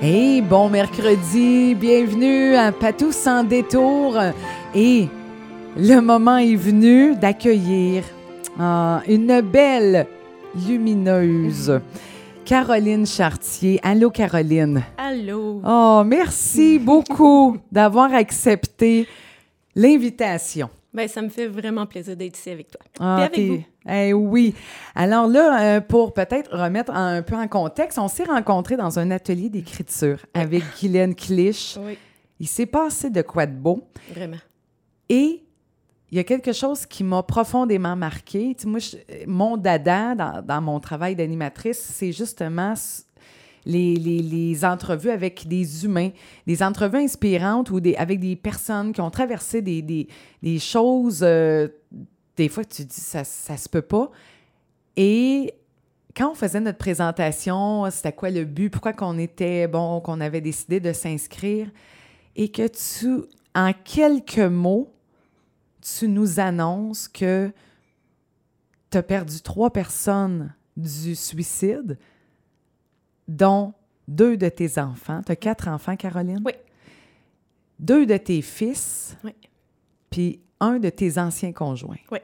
Hey, bon mercredi, bienvenue à Patou sans détour. Et le moment est venu d'accueillir ah, une belle lumineuse, Caroline Chartier. Allô, Caroline. Allô. Oh, merci beaucoup d'avoir accepté l'invitation. Ben, ça me fait vraiment plaisir d'être ici avec toi. Ah, Et avec vous. Eh oui. Alors là, euh, pour peut-être remettre un peu en contexte, on s'est rencontrés dans un atelier d'écriture avec Guylaine Clich. Oui, Il s'est passé de quoi de beau. vraiment. Et il y a quelque chose qui m'a profondément marqué. Tu sais, moi, je- mon dada dans, dans mon travail d'animatrice, c'est justement les, les- entrevues avec des humains, des entrevues inspirantes ou des, avec des personnes qui ont traversé des, des- des choses, euh, des fois, tu dis, ça, ça se peut pas. Et quand on faisait notre présentation, c'était quoi le but, pourquoi qu'on était, bon, qu'on avait décidé de s'inscrire, et que tu, en quelques mots, tu nous annonces que tu as perdu trois personnes du suicide, dont deux de tes enfants. Tu as quatre enfants, Caroline? Oui. Deux de tes fils, Oui. puis un de tes anciens conjoints? Oui.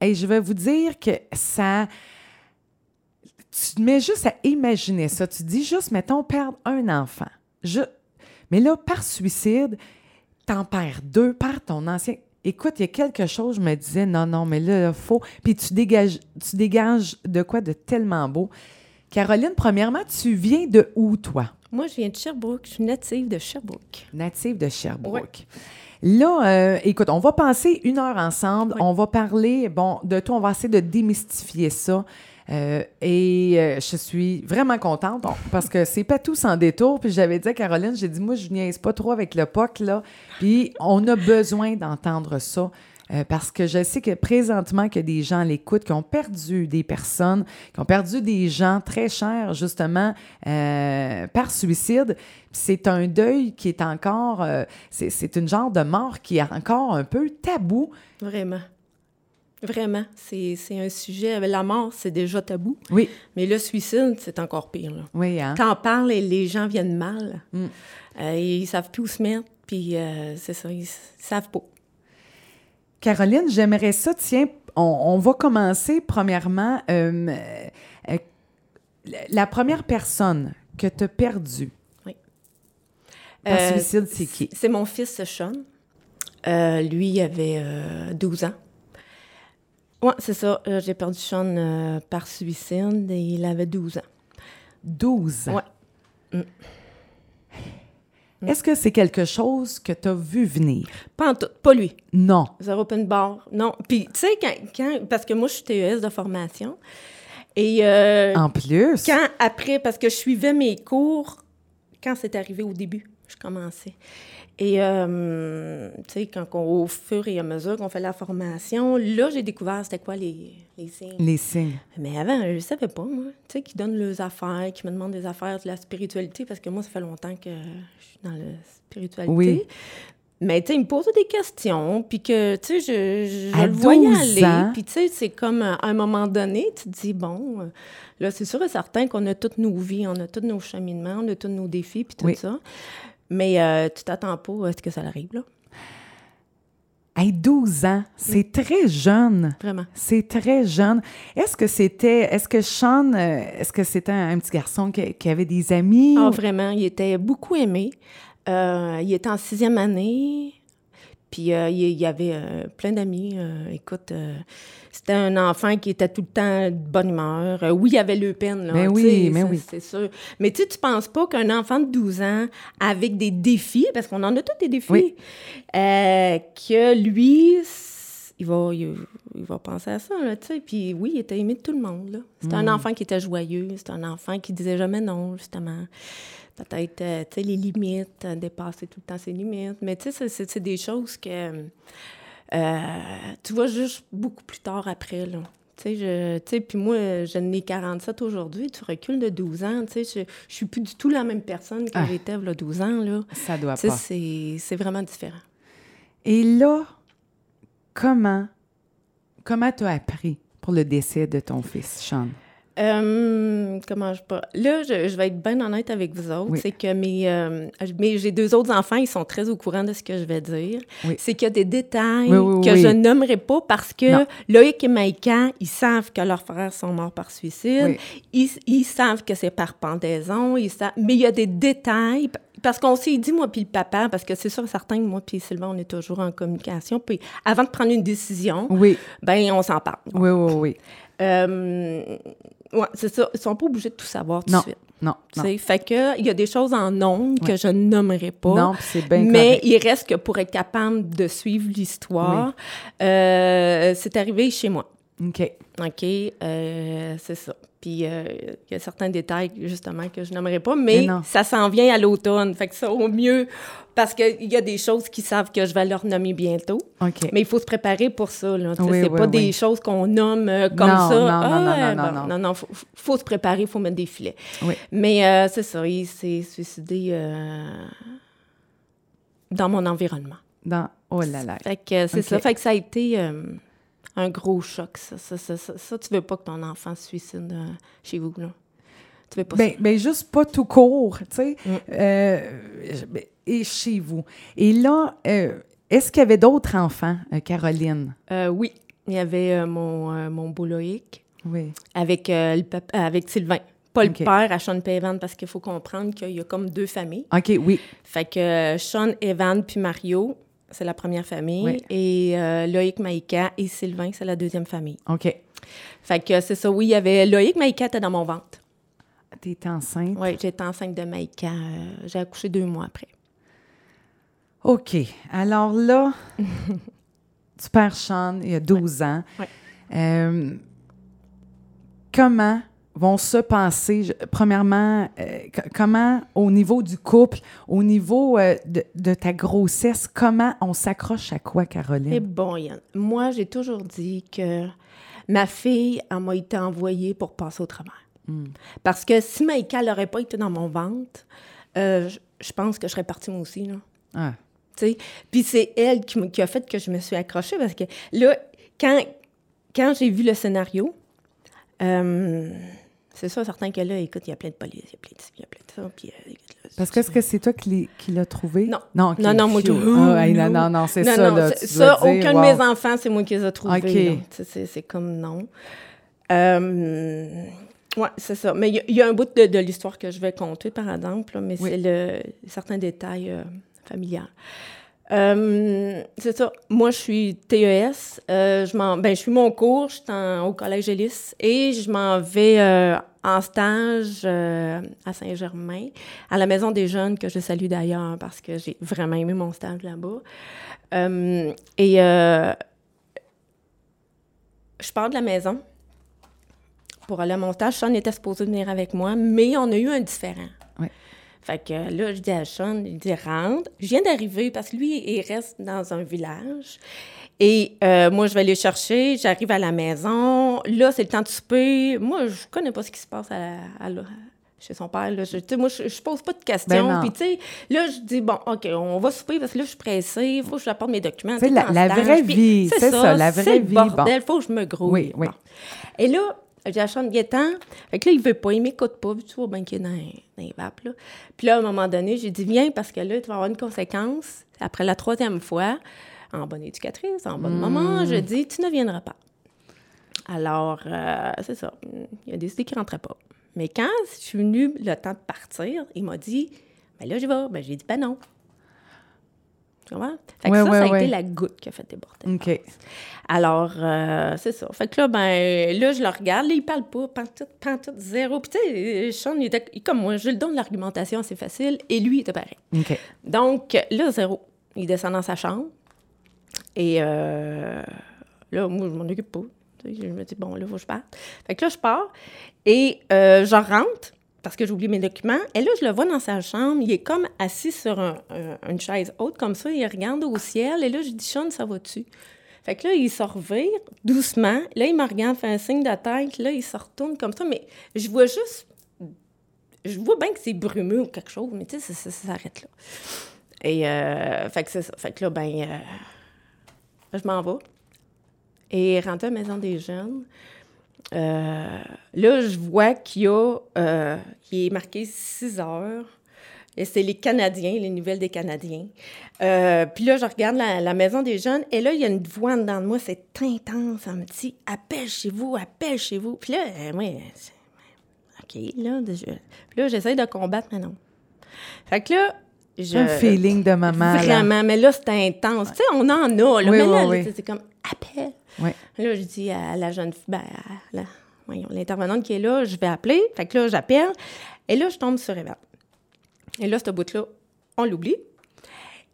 Et je vais vous dire que ça. Tu te mets juste à imaginer ça. Tu dis juste, mettons, perdre un enfant. Je... Mais là, par suicide, t'en perds deux, par ton ancien. Écoute, il y a quelque chose, je me disais, non, non, mais là, il faut. Puis tu dégages, tu dégages de quoi de tellement beau? Caroline, premièrement, tu viens de où, toi? Moi, je viens de Sherbrooke. Je suis native de Sherbrooke. native de Sherbrooke. Là, euh, écoute, on va passer une heure ensemble. Oui. On va parler, bon, de tout. On va essayer de démystifier ça. Euh, et euh, je suis vraiment contente bon, parce que c'est pas tout sans détour. Puis j'avais dit à Caroline, j'ai dit, moi, je niaise pas trop avec le POC, là. Puis on a besoin d'entendre ça. Euh, parce que je sais que présentement, a des gens à l'écoute qui ont perdu des personnes, qui ont perdu des gens très chers, justement, euh, par suicide. C'est un deuil qui est encore, euh, c'est une genre de mort qui est encore un peu tabou. Vraiment. Vraiment. C'est un sujet. La mort, c'est déjà tabou. Oui, Mais le suicide, c'est encore pire. Là. oui, hein? T'en parles et les gens viennent mal. Mm. Ils savent plus où se mettre. Puis c'est ça, ils, ils savent pas. Caroline, j'aimerais ça, tiens, on, on va commencer premièrement. euh, euh, la première personne que tu as perdue par Euh, suicide, c'est qui? C'est mon fils Sean. Lui, il avait euh, 12 ans. Ouais, c'est ça. J'ai perdu Sean par suicide et il avait 12 ans. 12 ans? Ouais. Est-ce que c'est quelque chose que tu as vu venir? Pas en tout, pas lui. Non. Zéro open bar, non. Puis, tu sais, quand, quand- parce que moi, je suis TES de formation. Et euh, En plus, quand, après, parce que je suivais mes cours quand c'est arrivé au début, je commençais. Et, euh, tu sais, quand on- au fur et à mesure qu'on fait la formation, là, j'ai découvert c'était quoi les, les signes. les signes. Mais avant, je ne savais pas, moi. Tu sais, qui donnent leurs affaires, qui me demandent des affaires de la spiritualité, parce que moi, ça fait longtemps que je suis dans la spiritualité. Oui. Mais tu sais, il me posait des questions, puis que, tu sais, je, je À le voyais 12 aller. Puis, tu sais, c'est comme euh, à un moment donné, tu te dis, bon, euh, là, c'est sûr et certain qu'on a toutes nos vies, on a tous nos cheminements, on a tous nos défis, puis tout Oui. ça. Mais euh, tu t'attends pas à ce que ça arrive, là. Hey, 12 ans, c'est très jeune. Vraiment. C'est très jeune. Est-ce que c'était, est-ce que Sean, euh, est-ce que c'était un, un petit garçon qui, qui avait des amis? Ah, ou- vraiment, il était beaucoup aimé. Euh, il était en sixième année. Puis euh, il y avait euh, plein d'amis. Euh, écoute, c'était un enfant qui était tout le temps de bonne humeur. Oui, il avait le peine, là. Mais tu oui, mais ça, oui. C'est sûr. Mais tu tu penses pas qu'un enfant de 12 ans, avec des défis, parce qu'on en a tous des défis, Oui. que lui, il va, il, il va penser à ça, là, tu sais. Puis oui, il était aimé de tout le monde, là. C'était Mm. un enfant qui était joyeux. C'était un enfant qui disait jamais non, justement peut-être, euh, tu sais, les limites, euh, dépasser tout le temps ses limites. Mais tu sais, c'est- des choses que euh, tu vois juste beaucoup plus tard après, là. Tu sais, puis moi, je n'ai 47 aujourd'hui, tu recules de 12 ans, tu sais, je, je suis plus du tout la même personne que Ah. j'étais, là, 12 ans, là. Ça doit Tu sais, pas. c'est c'est vraiment différent. Et là, comment, comment tu as appris pour le décès de ton fils, Sean? Euh, comment je pas. Là, je, je vais être bien honnête avec vous autres. Oui. C'est que mes, euh, mes- j'ai deux autres enfants, ils sont très au courant de ce que je vais dire. Oui. C'est qu'il y a des détails Oui, que je nommerai pas parce que Non. Loïc et Maïka, ils savent que leurs frères sont morts par suicide. Ils, ils savent que c'est par pendaison. Ils savent... Mais il y a des détails. Parce qu'on s'est dit, moi puis le papa, parce que c'est sûr certain que moi puis Sylvain, on est toujours en communication. Puis avant de prendre une décision, Oui, ben on s'en parle. oui, oui, oui. Euh, ouais, c'est ça. Ils sont pas obligés de tout savoir tout de suite. non, non. Fait que il y a des choses en ondes que Ouais. je nommerai pas. Non, c'est bien mais correct. il reste que pour être capable de suivre l'histoire, euh, c'est arrivé chez moi. OK. OK? Euh, c'est ça. Puis euh, il y a certains détails, justement, que je nommerai pas, mais, Mais non. ça s'en vient à l'automne. Fait que ça, au mieux, parce qu'il y a des choses qui savent que je vais leur nommer bientôt. OK. Mais il faut se préparer pour ça. Là. Oui, c'est oui, pas oui. des choses qu'on nomme euh, comme Non, ça. non, non, Ah, non, non, bon, non. non, non, faut, faut se préparer, il faut mettre des filets. Oui. Mais euh, c'est ça, il s'est suicidé dans mon environnement. Dans... Oh là là. Fait que c'est ça. Fait que ça a été un gros choc, ça. Ça, ça, ça, ça, tu veux pas que ton enfant se suicide euh, chez vous, là. Tu veux pas Ben, ben, juste pas tout court, tu sais. Mm. Euh, ben, et chez vous. Et là, euh, est-ce qu'il y avait d'autres enfants, Caroline? ça? Oui, il y avait mon, mon beau Loïc Oui. avec, le pap- euh, avec Sylvain. Pas le père à Sean Evan parce qu'il faut comprendre qu'il y a comme deux familles. OK, oui. Fait que Sean, Evan puis Mario, c'est la première famille. Oui. Et euh, Loïc, Maïka et Sylvain, c'est la deuxième famille. OK. Fait que c'est ça, oui, il y avait Loïc, Maïka était dans mon ventre. T'es enceinte? Oui, j'étais enceinte de Maïka. euh, j'ai accouché deux mois après. OK. Alors là, tu perds Sean, il y a 12 ans. Ouais. Euh, comment vont se passer, je- premièrement, euh, comment au niveau du couple, au niveau euh, de, de ta grossesse, comment on s'accroche à quoi, Caroline? Et bon, Yann, moi, j'ai toujours dit que ma fille, elle m'a été envoyée pour passer au travers. Hmm. Parce que si Maïka n'aurait pas été dans mon ventre, euh, je, je pense que je serais partie moi aussi, là. Ah. Puis c'est elle qui, qui a fait que je me suis accrochée parce que là, quand, quand j'ai vu le scénario, c'est ça, certain que là, écoute, il y a plein de police, il y a plein de il y a plein de ça. Puis, euh, là, Parce que est-ce que c'est toi qui, qui l'as trouvé? Non. Non, Non, non, moi, je- Ah, hey, non, non. non, non, c'est non, ça, non, là. c'est- tu ça, dois dire, aucun wow. de mes enfants, c'est moi qui les ai trouvés. OK. C'est- comme non. Euh, oui, c'est ça. Mais il y a- il y, a un bout de, de l'histoire que je vais compter, par exemple, là, mais Oui. c'est le certains détails euh, familiaux. Euh, c'est ça. Moi, je suis TES. Euh, je, m'en, ben, je suis mon cours, je suis au Collège Élis et je m'en vais euh, en stage à Saint-Germain, à la Maison des Jeunes, que je salue d'ailleurs parce que j'ai vraiment aimé mon stage là-bas. Et je pars de la maison pour aller à mon stage. Sean était supposé venir avec moi, mais on a eu un différent. Ouais. Fait que là, je dis à Sean, il dit rentre. Je viens d'arriver parce que lui, il reste dans un village. Et euh, moi, je vais aller chercher. J'arrive à la maison. Là, c'est le temps de souper. Moi, je connais pas ce qui se passe à, chez son père. Là. Je, moi, je, je pose pas de Ben questions. non. Puis, tu sais, là, je dis, bon, OK, on va souper parce que là, je suis pressée. Il faut que je apporte mes documents. C'est la- la vraie vie, c'est ça, la c'est vraie vie, bordel, faut que je me grouille. Oui, oui. Bon. Et là, j'ai la chambre Gaétan. Fait que là, il veut pas, il m'écoute pas, tu vois, ben qu'il est dans, dans les vapes, là. Puis là, à un moment donné, j'ai dit, viens, parce que là, tu vas avoir une conséquence. Après la troisième fois, en bonne éducatrice, en bonne maman, je dis, tu ne viendras pas. Alors, euh, c'est ça. Il a décidé qu'il ne rentrait pas. Mais quand je suis venue le temps de partir, il m'a dit, ben là, je vais. Ben, j'ai dit, ben non. Fait que Ouais, ça, ouais, ça a ouais. été la goutte qui a fait déborder. OK. Alors, euh, c'est ça. Fait que là, ben, là, je le regarde, là, il parle pas, pantoute, pantoute, zéro. Puis, tu sais, Sean, il était comme moi, j'ai le don de l'argumentation, c'est facile, et lui, il était pareil. OK. Donc, là, zéro. Il descend dans sa chambre, et euh, là, moi, je m'en occupe pas. Je me dis, bon, là, il faut que je parte. Fait que là, je pars, et euh, je rentre, parce que j'ai oublié mes documents, et là, je le vois dans sa chambre, il est comme assis sur un- un- une chaise haute, comme ça, il regarde au ciel, et là, je dis, Sean, ça va-tu? Fait que là, il se revire doucement. Là, il me regarde, fait un signe de tête. Là, il se retourne comme ça. Mais je vois juste... Je vois bien que c'est brumeux ou quelque chose, mais tu sais, ça, s'arrête là. Et euh, fait que c'est ça. Fait que là, ben, euh, je m'en vais. Et rentré à la Maison des Jeunes, là, je vois qu'il y a, euh, il est marqué 6 heures. Et c'est les Canadiens, les nouvelles des Canadiens. Euh, puis là, je regarde la, maison des jeunes, et là, il y a une voix dedans de moi, c'est intense. Me dit Appelle chez vous, appelle chez vous. Puis là, oui, OK, là, puis là, j'essaie de combattre, mais non. Fait que là, j'ai un feeling de maman. Vraiment, mais là, c'est intense. Tu sais, on en a, là. mais là, c'est comme Là, je dis à la jeune fille, ben, l'intervenante qui est là, je vais appeler. Fait que là, j'appelle. Et là, je tombe sur Réveil. Et là, ce bout-là, on l'oublie.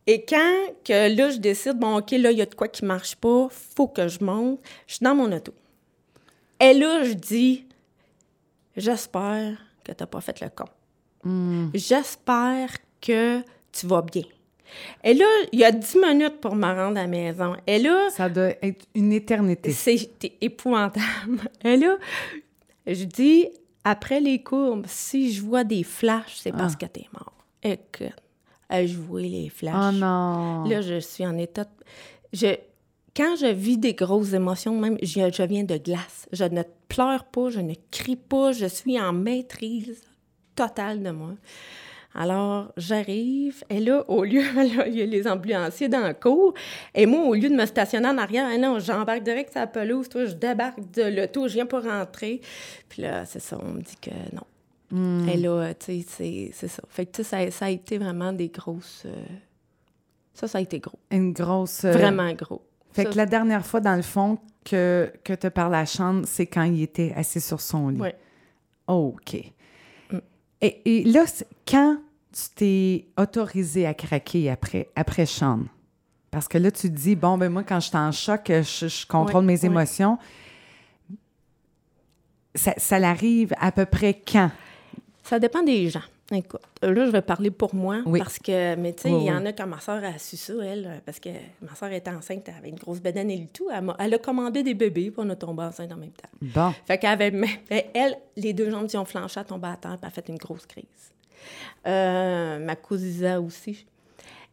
Et quand que là, je décide, bon, OK, là, il y a de quoi qui marche pas, faut que je monte, je suis dans mon auto. Et là, je dis, j'espère que tu n'as pas fait le con. Hmm. J'espère que tu vas bien. Et là, il y a dix minutes pour me rendre à la maison. Et là... Ça doit être une éternité. C'est épouvantable. Et là, je dis, après les courbes, si je vois des flashs, c'est parce ah. que t'es mort. Écoute, je vois les flashs. Oh non! Là, je suis en état... Je... Quand je vis des grosses émotions, même, je, je viens de glace. Je ne pleure pas, je ne crie pas, je suis en maîtrise totale de moi. Alors, j'arrive, et là, au lieu, il y a les ambulanciers dans le cours, et moi, au lieu de me stationner en arrière, ah non, j'embarque direct sur la pelouse, toi, je débarque de l'auto, je viens pas rentrer. Puis là, c'est ça, on me dit que non. Hmm. Et là, tu sais, c'est ça. Fait que, tu sais, ça, a été vraiment des grosses... Euh, ça, ça a été gros. Une grosse... Euh, vraiment gros. Fait que la dernière fois, dans le fond, que, que tu parles à la chambre, c'est quand il était assis sur son lit. Oui. OK. Et, là, quand tu t'es autorisé à craquer après, après Sean? Parce que là, tu te dis, bon, ben moi, quand je suis en choc, je, contrôle mes émotions. Ça, ça l'arrive à peu près quand? Ça dépend des gens. Écoute, là, je vais parler pour moi parce que, mais tu sais, il y en a quand ma soeur a su ça, elle, parce que ma soeur était enceinte, elle avait une grosse bedaine et tout. Elle a, commandé des bébés, pour on a tombé enceinte en même temps. Bon. Fait qu'elle avait, elle, les deux jambes qui ont flanché, elle tombé à terre, puis elle a fait une grosse crise. Euh, ma cousine aussi.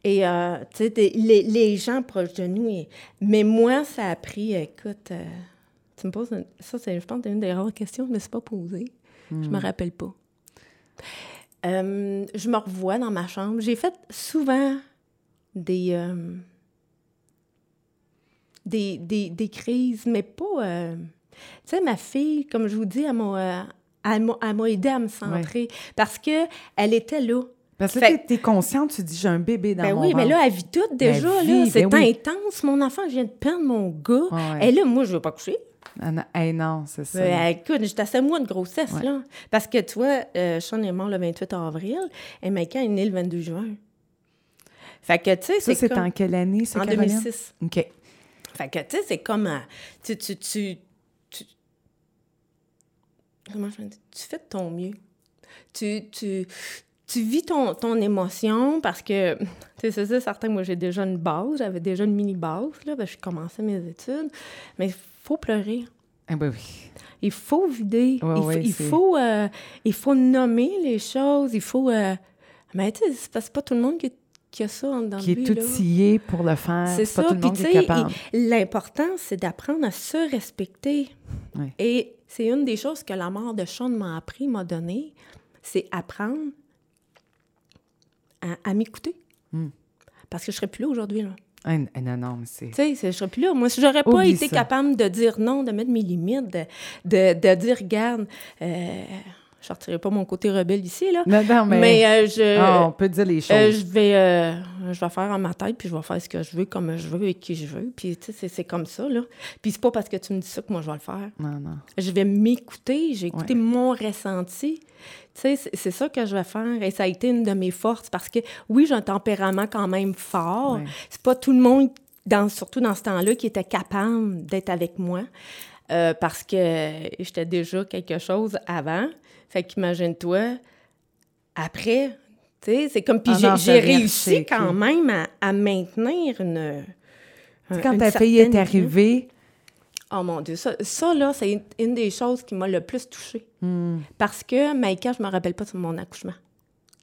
Et, euh, tu sais, les, les, gens proches de nous, mais moi, ça a pris, écoute, euh, tu me poses, ça, c'est, je pense, c'est une des rares questions, je ne me suis pas posée. Je me hmm. rappelle pas. Euh, je me revois dans ma chambre. J'ai fait souvent des, euh, des, des, crises, mais pas... Euh, tu sais, ma fille, comme je vous dis, elle m'a, aidé à me centrer parce qu'elle était là. Parce que tu es consciente, tu dis, j'ai un bébé dans ben mon oui, mais là, elle vit tout déjà. c'est ben intense. Mon enfant, je viens de perdre mon gars. Et là, moi, je veux pas coucher. Ah, non, c'est ça. Ben, écoute, j'étais à 7 mois de grossesse, là. Parce que, tu vois, euh, Sean est mort le 28 avril et Maïka est née le 22 juin. Fait que, tu sais, c'est. Ça, c'est en quelle année, En 2006. OK. Fait que, tu sais, c'est comme. Euh, tu, tu, tu, Comment je dire? Tu fais de ton mieux. Tu, tu, tu vis ton, ton émotion parce que, tu sais, c'est ça, certain, moi, j'ai déjà une base, j'avais déjà une mini-base, là, ben, je commençais mes études, mais faut pleurer. Ah ben oui. Il faut vider. il, faut, euh, il faut nommer les choses. Il faut. Euh, mais tu sais, c'est pas tout le monde qui, a ça dans qui le Qui est outillé pour le faire. C'est ça. Pas tout le monde. L'important, c'est d'apprendre à se respecter. Et c'est une des choses que la mort de Sean m'a appris, m'a donné. C'est apprendre à, m'écouter. Hmm. Parce que je serais plus là aujourd'hui. Là. Ah, non, non, c'est... Tu sais, je serais plus là. Moi, si j'aurais pas été capable de dire non, de mettre mes limites, de, de, dire, regarde, euh, je sortirai pas mon côté rebelle ici, là. Non, non, mais... mais euh, je, ah, on peut dire les euh, choses. je, vais, je vais faire en ma tête, puis je vais faire ce que je veux, comme je veux, et qui je veux. Puis, tu sais, c'est comme ça, là. Puis c'est pas parce que tu me dis ça que moi, je vais le faire. Non, non. Je vais m'écouter, j'ai écouté mon ressenti. Tu sais, c'est ça que je vais faire. Et ça a été une de mes forces parce que, oui, j'ai un tempérament quand même fort. C'est pas tout le monde, dans, surtout dans ce temps-là, qui était capable d'être avec moi. Euh, parce que j'étais déjà quelque chose avant. Fait qu'imagine-toi, après, tu sais, c'est comme... Puis ah j'ai réussi quand même à, maintenir une... quand ta fille est arrivée, Oh mon Dieu, ça, ça là, c'est une des choses qui m'a le plus touchée. Hmm. Parce que, Maïka, je me rappelle pas de mon accouchement.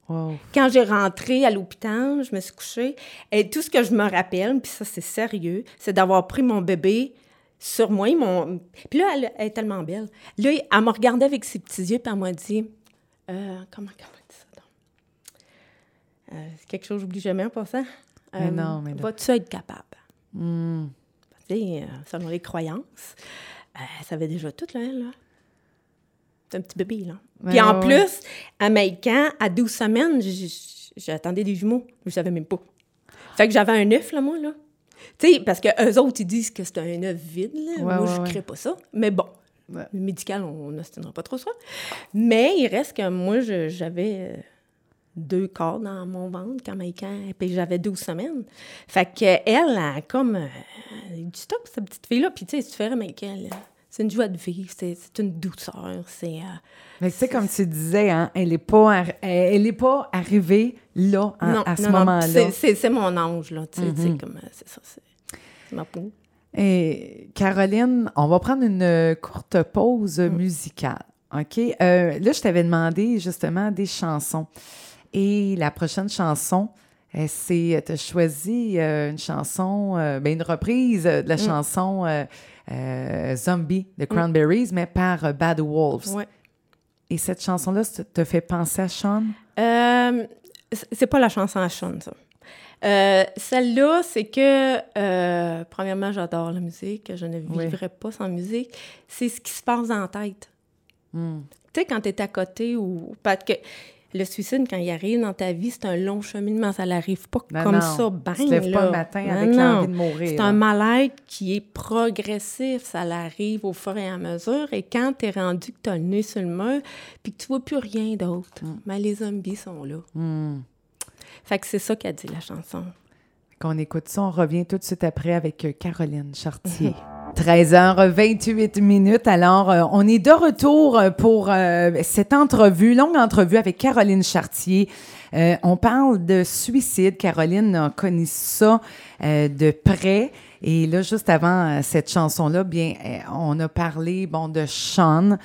Quand j'ai rentré à l'hôpital, je me suis couchée. Et tout ce que je me rappelle, puis ça, c'est sérieux, c'est d'avoir pris mon bébé sur moi. Ils m'ont... Puis là, elle, elle est tellement belle. Là, elle m'a regardé avec ses petits yeux, puis elle m'a dit... Euh, comment, comment on dit ça, donc? Euh, c'est quelque chose que j'oublie jamais en passant. Mais non, mais Vas-tu être capable? Hmm. Tu sais, euh, selon les croyances, euh, elle savait déjà tout, là, elle, là. C'est un petit bébé, là. Puis en ouais, plus, à Maïcan, à 12 semaines, j'attendais des jumeaux. Je savais même pas. Fait que j'avais un œuf, là, moi, là. Tu sais, parce que eux autres, ils disent que c'est un œuf vide, là. Ouais, moi, ouais, je ne crée pas ça. Mais bon, Ouais. le médical, on n'ostinera pas trop ça. Mais il reste que moi, j'avais euh, deux corps dans mon ventre quand Maïcan, puis j'avais 12 semaines. Fait qu'elle, elle a comme euh, du stop, cette petite fille-là. Puis tu sais, si tu fais Maïcan, là, c'est une joie de vivre, c'est c'est une douceur, c'est... euh, Mais tu sais, comme tu disais, hein, elle n'est pas, arri- elle est pas arrivée là, hein, non, à ce non, non, moment-là. c'est- C'est c'est mon ange, là, tu sais, Mhm. comme... euh, C'est ça, c'est c'est ma peau. Et Caroline, on va prendre une euh, courte pause Mm. musicale. OK? Euh, là, je t'avais demandé justement des chansons. Et la prochaine chanson, c'est. Tu as choisi une chanson, ben, une reprise de la Mm. chanson Zombie de Cranberries, mais par euh, Bad Wolves. Ouais. Et cette chanson-là, ça te fait penser à Sean? Euh, c'est pas la chanson à Sean, ça. Euh, Celle-là, c'est que, euh, premièrement, j'adore la musique, je ne Oui. vivrais pas sans musique. C'est ce qui se passe la tête. Hmm. Tu sais, quand tu es à côté ou. Parce que le suicide, quand il arrive dans ta vie, c'est un long cheminement. Ça n'arrive pas Non, comme non. ça, bang. Tu te lèves pas le matin Non, avec l'envie de mourir. C'est un mal-être qui est progressif. Ça arrive au fur et à mesure. Et quand tu es rendu que tu as le nez sur le mur, puis que tu vois plus rien d'autre, mais les zombies sont là. Hmm. Fait que c'est ça qu'a dit la chanson. Qu'on écoute ça, on revient tout de suite après avec euh, Caroline Chartier. 13h28 minutes. Alors, euh, on est de retour euh, pour euh, cette entrevue, longue entrevue avec Caroline Chartier. Euh, on parle de suicide. Caroline a connu ça de près. Et là, juste avant cette chanson-là, bien, on a parlé, bon, de Sean,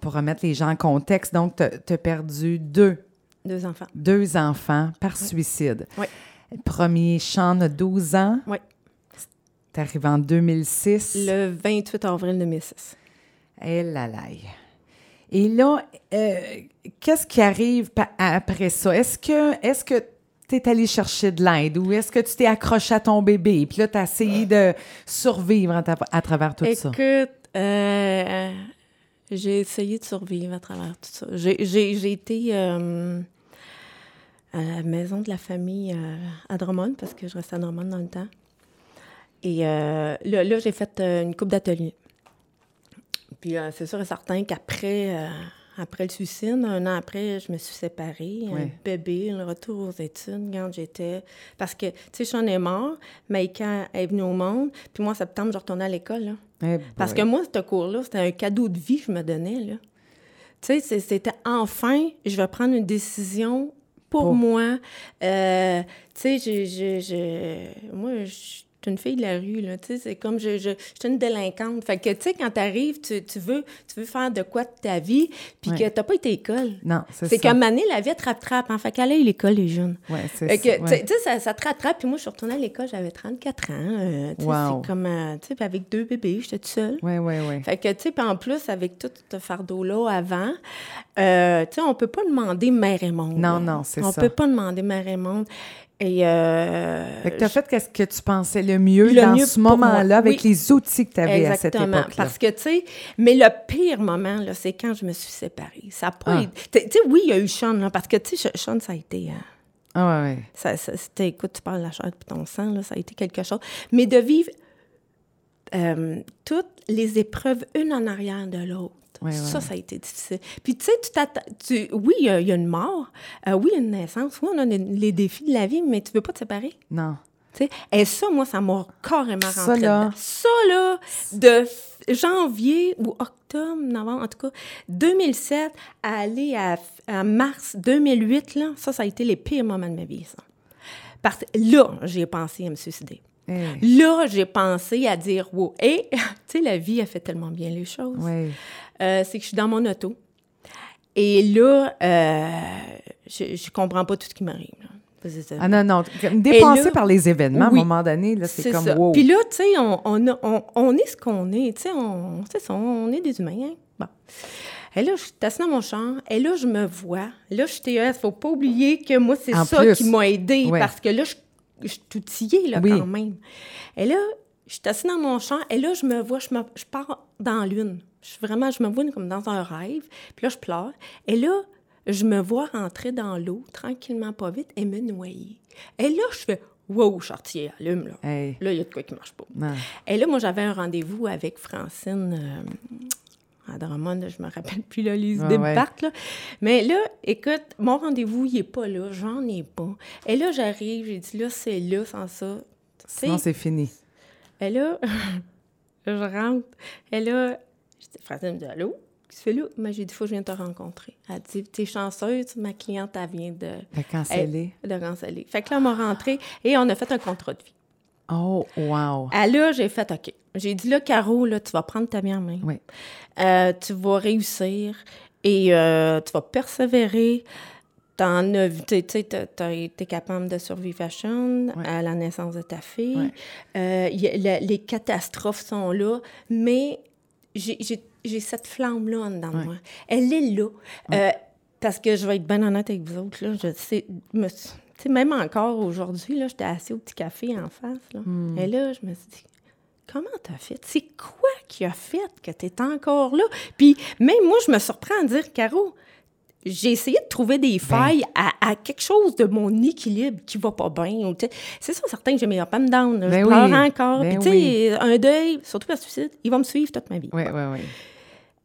pour remettre les gens en contexte. Donc, tu as perdu deux Deux enfants. deux enfants par suicide. Oui. Premier, Sean a 12 ans. Oui. C'est arrivé en 2006. Le 28 avril 2006. Eh là là. Et là, euh, qu'est-ce qui arrive après ça? Est-ce que est-ce que tu es allé chercher de l'aide ou est-ce que tu t'es accroché à ton bébé puis là, tu as essayé de survivre à, ta- à travers tout ça? Écoute, euh, j'ai essayé de survivre à travers tout ça. J'ai, été euh, à la maison de la famille à Drummond, parce que je restais à Drummond dans le temps. Et euh, là, là, j'ai fait euh, une coupe d'atelier. Puis euh, c'est sûr et certain qu'après euh, après le suicide, un an après, je me suis séparée. Un bébé, le retour aux études, quand j'étais... Parce que, tu sais, Sean est mort, Maïka est venue au monde, puis moi, en septembre, je retournais à l'école. Eh Parce que moi, ce cours-là, c'était un cadeau de vie que je me donnais, là. Tu sais, c'était enfin, je vais prendre une décision pour moi. Euh, tu sais, je, je, je- moi, je suis une fille de la rue, là. Tu sais, c'est comme, je, je, je suis une délinquante. Fait que, tu sais, quand t'arrives, tu, tu veux, tu veux faire de quoi de ta vie, puis Ouais. que t'as pas été à l'école. Non, c'est C'est ça. un moment donné, la vie, elle te rattrape. Hein? Fait qu'elle aille à l'école, les jeunes. Ouais, c'est Fait que, ça. tu ouais. sais- tu sais, ça, ça te rattrape. Puis moi, je suis retournée à l'école, j'avais 34 ans. euh, tu sais, Wow. C'est comme, euh, tu sais, puis avec deux bébés, j'étais toute seule. Ouais, ouais, ouais. Fait que, tu sais, en plus, avec tout ce fardeau-là avant, euh, tu sais, on peut pas demander mère et monde. Non, là. non, c'est On ça. peut pas demander mère et monde. Et, euh, Fait que tu as fait ce que tu pensais le mieux Le dans mieux ce moment-là avec oui. les outils que tu avais à cette époque-là? Parce que, tu sais, mais le pire moment, là, c'est quand je me suis séparée. Ça a pas Ah. Tu sais, oui, il y a eu Sean, là, parce que, tu sais, Sean, ça a été... euh, Ah ouais, ouais. Ça, ça- c'était, écoute, tu parles de la chair puis ton sang, là, ça a été quelque chose. Mais de vivre euh, toutes les épreuves, une en arrière de l'autre. Ouais, ouais, ça, ça a été difficile. Puis, tu sais, tu Oui, il y, a- il y a une mort. euh, oui, il y a une naissance. Oui, on a les, les défis de la vie, mais tu veux pas te séparer. Non. tu sais. Et ça, moi, ça m'a carrément Ça, rentré là. dedans. Ça, là, de janvier ou octobre, novembre, en tout cas, 2007 à aller à, à mars 2008, là, ça, ça a été les pires moments de ma vie, ça. Parce que là, j'ai pensé à me suicider. Là, j'ai pensé à dire, wow. Et, tu sais, la vie a fait tellement bien les choses. ouais. Euh, c'est que je suis dans mon auto. Et là, euh, je, je comprends pas tout ce qui m'arrive. Ah non, non. Dépassé là- par les événements, Oui. à un moment donné, là, c'est comme ça. wow. Puis là, tu sais, on, on, a- on, on est ce qu'on est. Tu sais, on, on est des humains. hein. Bon. Et là, je suis assise dans mon champ. Et là, je me vois. Là, je suis TES. Faut pas oublier que moi, c'est ça plus. qui m'a. Ouais. Parce que là, je, je suis outillée, là, Oui. quand même. Et là, je suis assise dans mon champ. Et là, je me vois, je, me, je pars dans lune. Je suis vraiment, je me vois comme dans un rêve. Puis là, je pleure. Et là, je me vois rentrer dans l'eau, tranquillement, pas vite, et me noyer. Et là, je fais, wow, chartier, allume, là. Hey, Là, il y a de quoi qui marche pas. Et là, moi, j'avais un rendez-vous avec Francine euh, à Drummond, je me rappelle plus, là, les Ah idées me ouais. partent, là. Mais là, écoute, mon rendez-vous, il est pas là, j'en ai pas. Et là, j'arrive, j'ai dit, là, c'est là, sans ça. Sinon, c'est fini. et là, je rentre. Et là, je dis, Francine me dit, allô? Qu'est-ce que tu fais là? Mais j'ai dit, faut que je vienne te rencontrer. Elle dit, t'es chanceuse, ma cliente, elle vient de, T'as cancellé. de canceller. Fait que là, on m'a rentré et on a fait un contrat de vie. Oh, wow. Ah là, j'ai fait OK. J'ai dit là, Caro, là, tu vas prendre ta vie en main. Oui. Euh, tu vas réussir et euh, tu vas persévérer. T'en as vu, tu sais, t'as- été capable de survivre à Sean, Ouais. à la naissance de ta fille. Ouais. Euh, y a- la- les catastrophes sont là, mais j'ai- cette flamme-là en dedans de Ouais. moi. Elle est là. Parce que je vais être bien honnête avec vous autres, là, je sais, me sais, même encore aujourd'hui, là, j'étais assise au petit café en face, là. Hmm. Et là, je me suis dit, comment t'as fait? C'est quoi qui a fait que t'es encore là? Puis même moi, je me surprends à dire, Caro, j'ai essayé de trouver des failles à, à quelque chose de mon équilibre qui va pas bien. C'est ça, certain que j'ai mes up and down. là. Ben je pleure oui. encore. Ben Puis, tu sais, un deuil, surtout par suicide, il va me suivre toute ma vie. Oui, oui, oui.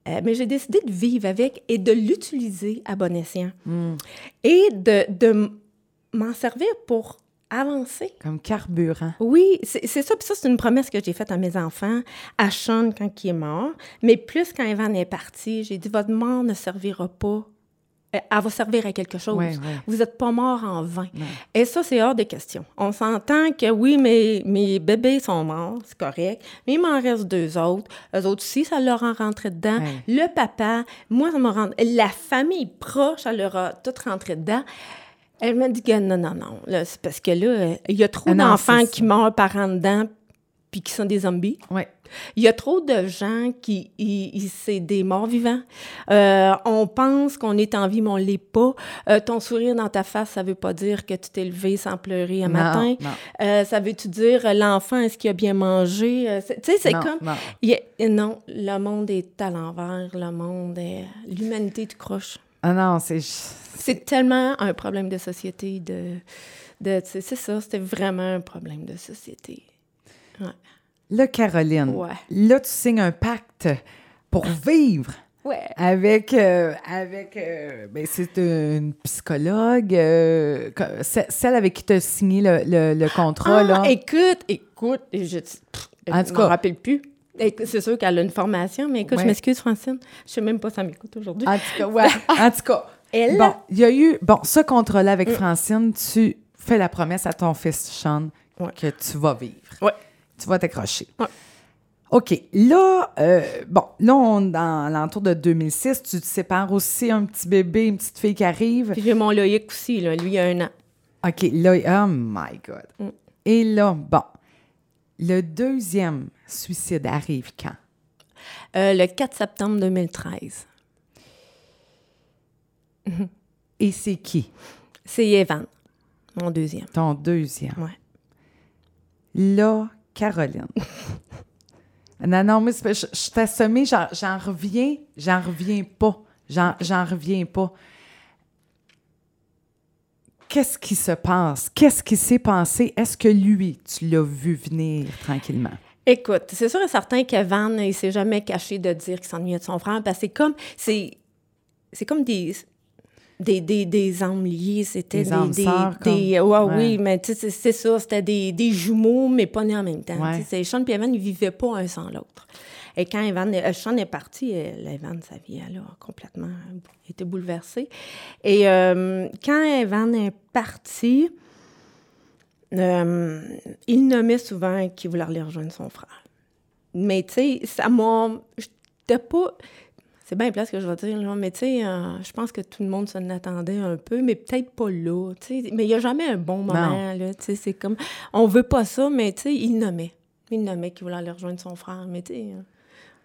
Euh, mais j'ai décidé de vivre avec et de l'utiliser à bon escient. Hmm. Et de, m'en servir pour avancer. Comme carburant. Oui, c'est ça. Puis ça, c'est une promesse que j'ai faite à mes enfants, à Sean quand il est mort. Mais plus quand Evan est parti, j'ai dit, votre mort ne servira pas. Euh, Elle va servir à quelque chose. Ouais, ouais. Vous n'êtes pas mort en vain. Et ça, c'est hors de question. On s'entend que oui, mes, mes bébés sont morts, c'est correct, mais il m'en reste deux autres. Eux autres aussi, ça leur a rentré dedans. Le papa, moi, ça m'a rentré... La famille proche, ça leur a tout rentré dedans. Elle m'a dit que non, non, non. C'est parce que là, il y a trop Ah d'enfants qui meurent par en dedans puis qui sont des zombies. Oui. Il y a trop de gens qui, c'est des morts vivants. Euh, on pense qu'on est en vie, mais on l'est pas. Euh, ton sourire dans ta face, ça veut pas dire que tu t'es levé sans pleurer un Non, matin. non. Euh, ça veut-tu dire l'enfant, est-ce qu'il a bien mangé? Tu sais, c'est comme... non. a- non, le monde est à l'envers. Le monde est... L'humanité, tu croches. Ah non, c'est... C'est tellement un problème de société. De, de, c'est ça, c'était vraiment un problème de société. Là, Caroline, Ouais. là, tu signes un pacte pour vivre Ouais. avec... euh, avec euh, ben, c'est une psychologue, euh, celle avec qui tu as signé le, le- le contrat, Ah, là. écoute, écoute, je m'en cas- rappelle plus. C'est sûr qu'elle a une formation, mais écoute, Ouais. je m'excuse, Francine. Je sais même pas si elle m'écoute aujourd'hui. En tout cas, ouais. en tout cas, Elle, bon, il y a eu... Bon, ce contrat-là Mm. avec Francine, tu fais la promesse à ton fils Sean Ouais. que tu vas vivre. Ouais. Tu vas t'accrocher. Ouais. OK. Là, euh, bon, là, on, dans l'entour de 2006, tu te sépares aussi un petit bébé, une petite fille qui arrive. Puis j'ai mon Loïc aussi, là. Lui, il a un an. OK, là, oh my God. Mm. Et là, bon, le deuxième suicide arrive quand? Euh, le 4 septembre 2013. Et c'est qui? C'est Evan, mon deuxième. Ton deuxième. Ouais. Là, Caroline. non, non, mais je, je t'ai assommé, j'en reviens, j'en reviens pas. J'en reviens pas. Qu'est-ce qui se passe? Qu'est-ce qui s'est passé? Est-ce que lui, tu l'as vu venir tranquillement? Écoute, c'est sûr et certain qu'Evan, il s'est jamais caché de dire qu'il s'ennuyait de son frère, parce que c'est comme, c'est, c'est comme des, des, des, des âmes liées, c'était Des des... des, des- comme. ouais, Ouais. Oui, mais tu sais, c'est, ça, c'était des, des jumeaux, mais pas nés en même temps. Ouais. Tu sais, c'est- Sean et Evan, ils vivaient pas un sans l'autre. Et quand Evan, euh, Sean est parti, Evan, sa vie, elle a complètement été bouleversée. Et euh, quand Evan est parti, euh, il nommait souvent qu'il voulait aller rejoindre son frère. Mais tu sais, ça m'a. J'étais pas. c'est bien place que je vais dire, là, mais tu sais, euh, je pense que tout le monde s'en attendait un peu, mais peut-être pas là. Mais il n'y a jamais un bon moment, là, tu sais, c'est comme... On veut pas ça, mais tu sais, il nommait. Il nommait qu'il voulait aller rejoindre son frère, mais tu sais, euh,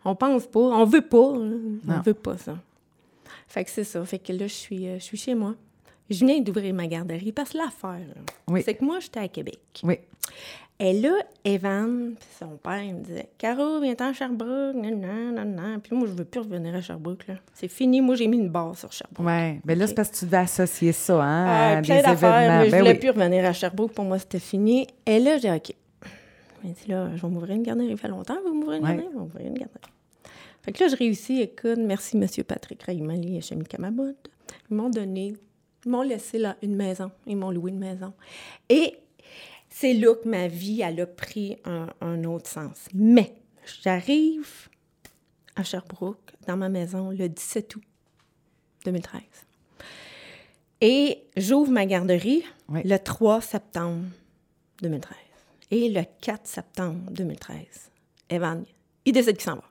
on pense pas, on veut pas, hein. on veut pas ça. Fait que c'est ça, fait que là, je suis, euh, je suis chez moi. Je viens d'ouvrir ma garderie, parce que l'affaire, Oui. c'est que moi, j'étais à Québec. Oui. Et là, Evan, puis son père, il me disait Caro, viens-t'en à Sherbrooke, nan, nan, nan. Puis moi, je veux plus revenir à Sherbrooke, là. C'est fini. Moi, j'ai mis une barre sur Sherbrooke. Oui. Mais là, c'est parce que tu devais associer ça, hein, Ah, à plein des événements. mais je Ben voulais oui. plus revenir à Sherbrooke. Pour moi, c'était fini. Et là, j'ai dit OK. Il m'a dit là, je vais m'ouvrir une garderie. Il fait longtemps, vous m'ouvrez une Ouais. garderie? Je vais m'ouvrir une garderie. Fait que là, je réussis. Écoute, merci, M. Patrick Raimali et Chemi Kamabot. Ils m'ont donné, ils m'ont laissé là une maison. Ils m'ont loué une maison. Et c'est là que ma vie, elle a pris un, un autre sens. Mais j'arrive à Sherbrooke, dans ma maison, le 17 août 2013. Et j'ouvre ma garderie Oui. le 3 septembre 2013. Et le 4 septembre 2013, Evan, il décide qu'il s'en va.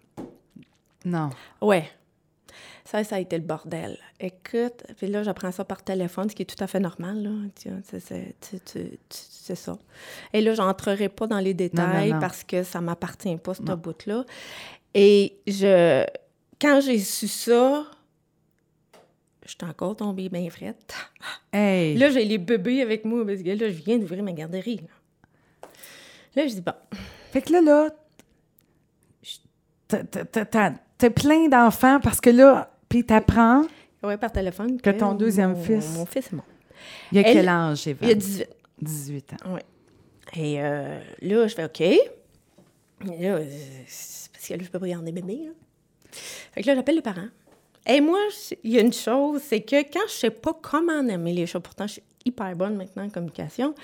Non. Ouais. Ça, ça a été le bordel. Écoute, puis là, j'apprends ça par téléphone, ce qui est tout à fait normal, là. C'est ça. Et là, j'entrerai pas dans les détails non. parce que ça m'appartient pas, ce bout-là. Et je... Quand j'ai su ça, j'étais encore tombée bien frette. Hey. Là, j'ai les bébés avec moi parce que là, je viens d'ouvrir ma garderie. Là, là je dis, bon, Fait que là, là, t'as plein d'enfants parce que là, puis t'apprends, ouais, par téléphone. Que ton deuxième mon- fils- Mon fils est mort. il y a Elle- quel âge, Evan? Il a 18. 18 ans. Oui. Et euh, là, je fais OK. Et là, euh, c'est parce que là, je peux pas garder bébé. Là. Fait que là, j'appelle les parents. Et moi, il y a une chose, c'est que quand je sais pas comment nommer les choses, pourtant, je suis hyper bonne maintenant en communication,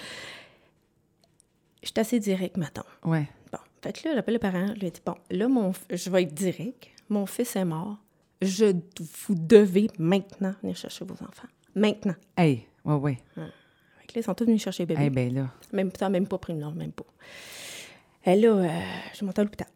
je suis assez direct, maintenant. Ouais. Bon, fait que là, j'appelle les parents. Je leur dis, bon, là, mon, je vais être direct. Mon fils est mort. Je, vous devez maintenant venir chercher vos enfants. Maintenant. Hey, ouais, ouais. Fait que là, ils sont tous venus chercher bébé. Eh ben là. Même, même pas pris même pas. Et là, euh, je monte à l'hôpital.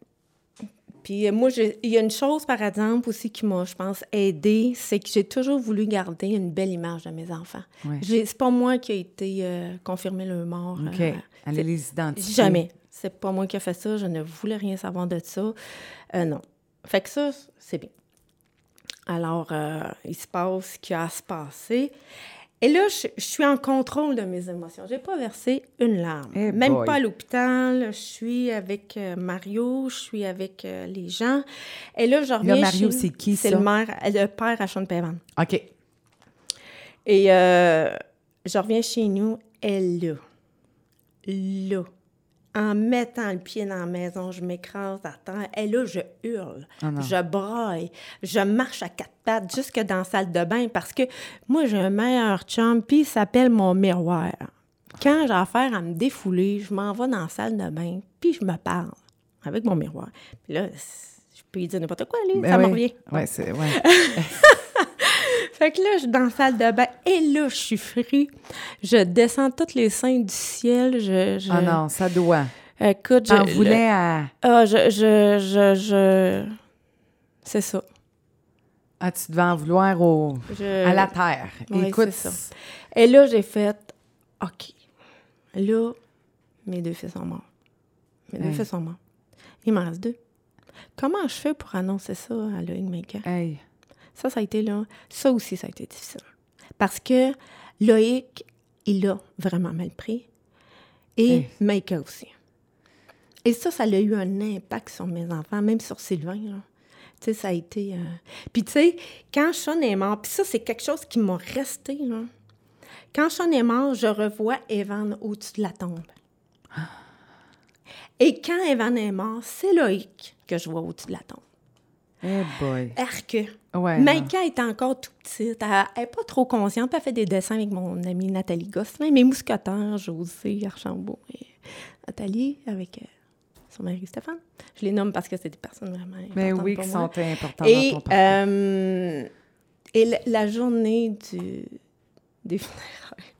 Puis euh, moi, il y a une chose, par exemple, aussi qui m'a, je pense, aidée, c'est que j'ai toujours voulu garder une belle image de mes enfants. Ouais. C'est pas moi qui ai été euh, confirmé le mort. OK. Allez les identifier. Jamais. C'est pas moi qui ai fait ça. Je ne voulais rien savoir de ça. Non. Fait que ça, c'est bien. Alors, euh, il se passe ce qui a à se passer. Et là, je, je suis en contrôle de mes émotions. J'ai pas versé une larme. Eh Même boy. pas à l'hôpital. Je suis avec euh, Mario, je suis avec euh, les gens. Et là, je reviens Mario, c'est qui, C'est le, maire, le père à Sean Pavan. OK. Et euh, je reviens chez nous, elle là, là, en mettant le pied dans la maison, je m'écrase à terre. Et là, je hurle, Ah je braille, je marche à quatre pattes jusque dans la salle de bain parce que moi, j'ai un meilleur chum, puis il s'appelle mon miroir. Quand j'ai affaire à me défouler, je m'en vais dans la salle de bain, puis je me parle avec mon miroir. Puis là, je peux lui dire n'importe quoi, lui, Ben ça me oui. revient. Ouais, c'est. Ouais. Fait que là, je suis dans la salle de bain et là, je suis free. Je descends toutes les seins du ciel. Je, je... Ah non, ça doit. Écoute, je... T'en voulais à. Ah, je, je, je, je... C'est ça. Ah, tu devais en vouloir au... Je- à la terre. Ouais, Écoute. ça. Et là, j'ai fait, OK. Là, mes deux fils sont morts. Mes deux fils sont morts. Il m'en reste deux. Comment je fais pour annoncer ça à Loïc Maker? Hey. Ça, ça a été là. Ça aussi, ça a été difficile. Parce que Loïc, il l'a vraiment mal pris. Et Hey. Maïka aussi. Et ça, ça a eu un impact sur mes enfants, même sur Sylvain. là. Tu sais, ça a été... euh, Puis tu sais, quand Sean est mort, puis ça, c'est quelque chose qui m'a resté, là. Quand Sean est mort, je revois Evan au-dessus de la tombe. Et quand Evan est mort, c'est Loïc que je vois au-dessus de la tombe. Eh boy. Arc. Ouais. non. Maïka est encore tout petite. Elle n'est pas trop consciente. Elle fait des dessins avec mon amie Nathalie Gosse. Même mes mousquetaires, José, Archambault et Nathalie avec euh, son mari Stéphane. Je les nomme parce que c'est des personnes vraiment Mais importantes oui, pour qui moi. sont importants Et, dans ton euh, et la, la journée du, des funérailles.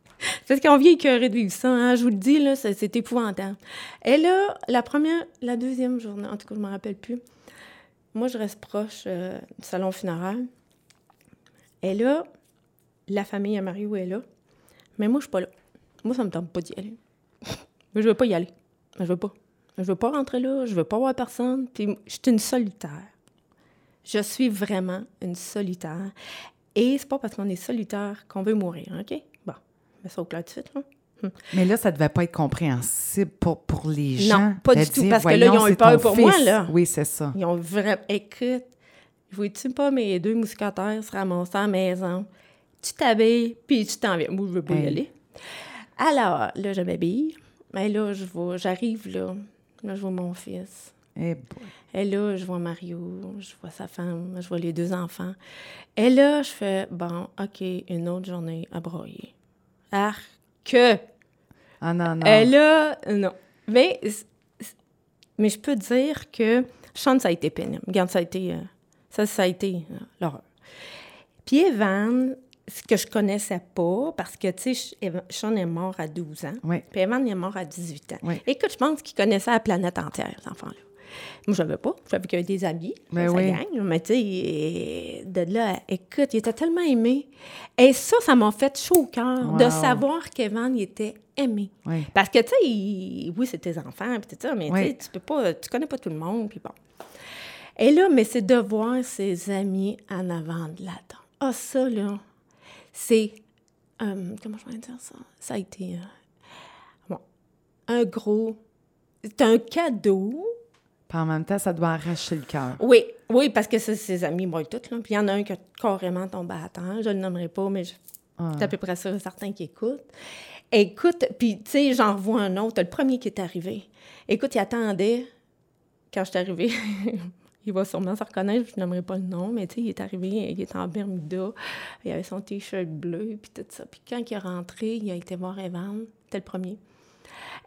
C'est parce qu'on vient écœuré de vivre ça, hein, je vous le dis, là, c'est, c'est épouvantable. Et là, la première, la deuxième journée, en tout cas, je ne me rappelle plus, moi, je reste proche euh, du salon funéraire. Et là, la famille à Mario est là. Mais moi, je suis pas là. Moi, ça me tente pas d'y aller. Je veux pas y aller. Je veux pas. Je veux pas rentrer là. Je veux pas voir personne. Je suis une solitaire. Je suis vraiment une solitaire. Et c'est pas parce qu'on est solitaire qu'on veut mourir, OK? Bon, mais ça au clair de suite. Mais là, ça devait pas être compréhensible pour, pour les gens. Non, pas du tout, dire, parce que là, ils ont eu peur pour fils. moi, là. Oui, c'est ça. Ils ont vraiment. Écoute, vois-tu pas mes deux mousquetaires se ramasser à la maison? Tu t'habilles, puis tu t'en viens. Moi, je veux pas y aller. Alors, là, je m'habille. Mais là, je vois, j'arrive là. Là, je vois mon fils. Eh. Et là, je vois Mario, je vois sa femme, je vois les deux enfants. Et là, je fais, bon, OK, une autre journée à broyer. Ah, que! Ah non, non. Et là, non. Mais, mais je peux dire que Sean, ça a été pénible. Regarde, ça a été, euh, ça, ça a été euh, l'horreur. Puis Evan, ce que je connaissais pas, parce que, tu sais, Sean est mort à 12 ans. Oui. Puis Evan est mort à 18 ans. Oui. Écoute, je pense qu'il connaissait la planète entière, cet enfant-là. Moi, je savais pas. Y avait des amis, Ben sa oui. Mais tu sais, de là, écoute, il était tellement aimé. Et ça, ça m'a fait chaud au cœur de savoir qu'Evan, il était aimé. Oui. Parce que, tu sais, il- oui, c'est tes enfants, puis tout ça, mais tu Oui. sais, tu peux pas, tu connais pas tout le monde, puis bon. Et là, mais c'est de voir ses amis en avant de la tombe. Ah, ça, là, c'est, euh, comment je vais dire ça? Ça a été, euh, bon, un gros, c'est un cadeau. Puis en même temps, ça doit arracher le cœur. Oui, oui, parce que c'est ses amis, moi, toutes, là. Puis il y en a un qui a carrément tombé à terre, je le nommerai pas, mais je, Ah. c'est à peu près ça, certains qui écoutent. Écoute, puis tu sais, j'en revois un autre, le premier qui est arrivé. Écoute, il attendait quand je suis arrivée. il va sûrement se reconnaître, je n'aimerais pas le nom, mais tu sais, il est arrivé, il était en Bermuda, il avait son t-shirt bleu, puis tout ça. Puis quand il est rentré, il a été voir Evan, c'était le premier.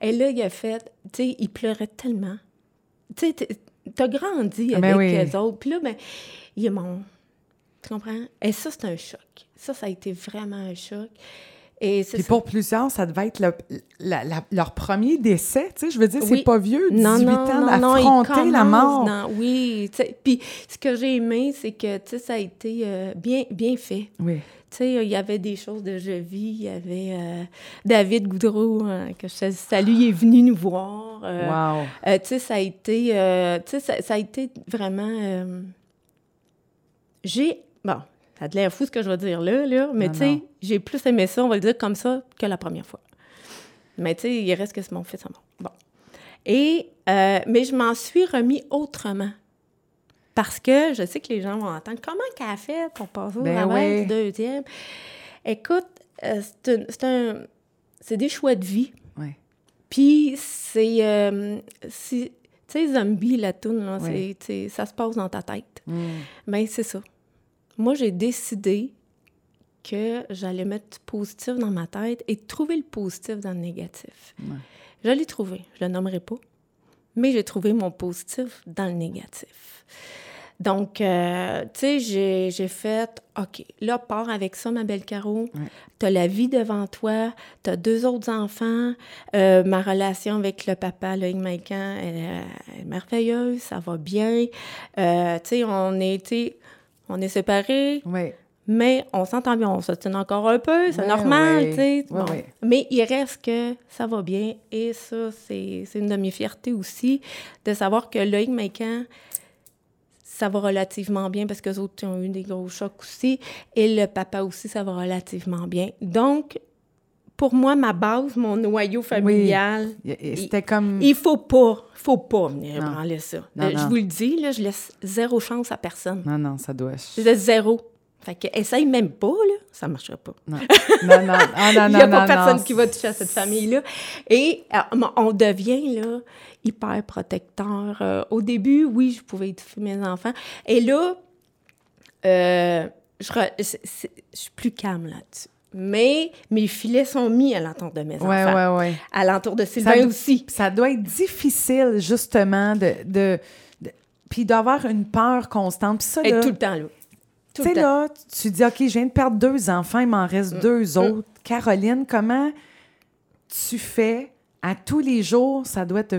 Et là, il a fait, tu sais, il pleurait tellement. Tu sais, t'as grandi Ben avec oui. les autres, puis là, ben, il est mon... Tu comprends? Et ça, c'est un choc. Ça, ça a été vraiment un choc. Et Puis pour plusieurs, ça devait être le- la- la- leur premier décès. Tu sais, je veux dire, Oui. c'est pas vieux, 18 non, non, ans, non, non, d'affronter la mort. dans- oui, puis ce que j'ai aimé, c'est que, tu sais, ça a été euh, bien, bien fait. Oui. Tu sais, il y avait des choses de je vis, il y avait euh, David Goudreau, hein, que je salue, il est venu nous voir. euh, Wow. euh, tu sais, ça a été, tu sais, ça, ça a été vraiment... j'ai... Bon, ça a de l'air fou ce que je vais dire là, là mais tu sais, j'ai plus aimé ça, on va le dire comme ça, que la première fois. Mais tu sais, il reste que c'est mon fils à moi. Bon. Et, euh, mais je m'en suis remis autrement. Parce que je sais que les gens vont entendre comment qu'elle a fait pour passer au Ben deuxième? Écoute, euh, c'est un- c'est un... C'est des choix de vie. Oui. Puis c'est... euh, tu sais, Zombie, la toune, là, ça se passe dans ta tête. Mm. Ben c'est ça. Moi, j'ai décidé que j'allais mettre positif dans ma tête et trouver le positif dans le négatif. Ouais. Je l'ai trouvé. Je le nommerai pas. Mais j'ai trouvé mon positif dans le négatif. Donc, euh, tu sais, j'ai, fait, OK, là, pars avec ça, ma belle Caro. Tu as la vie devant toi, tu as deux autres enfants. Euh, ma relation avec le papa, Loïc Maïcan, elle, est- elle est merveilleuse, ça va bien. Euh, tu sais, on sais, on est séparés, Oui. mais on s'entend bien, on se tient encore un peu, c'est Ouais, normal, ouais. tu sais. Ouais, Bon. ouais. Mais il reste que ça va bien et ça, c'est une de mes fiertés aussi, de savoir que Loïc Maïcan, ça va relativement bien parce que les autres ont eu des gros chocs aussi et le papa aussi, ça va relativement bien. Donc, pour moi, ma base, mon noyau familial, C'était comme. il faut pas, faut pas venir Non. branler ça. Non, Euh, Je vous le dis, là, je laisse zéro chance à personne. Non, non, ça doit. Je laisse zéro. Fait que essaye même pas, là, ça marchera pas. Non, non, non. Ah, non, Il n'y a pas personne qui va toucher à cette famille-là. Et euh, on devient, là, hyper protecteur. Euh, au début, oui, je pouvais étouffer mes enfants. Et là, je, re- je suis plus calme là-dessus. Mais mes filets sont mis à l'entour de mes Ouais, enfants. ouais, ouais. À l'entour de Sylvain do- aussi. Ça doit être difficile, justement, de. de, de- puis d'avoir une peur constante. Puis ça, Et là, tout le temps, là. Tu sais, là, tu dis, OK, je viens de perdre deux enfants, il m'en reste Mm. deux autres. Caroline, comment tu fais à tous les jours? Ça doit te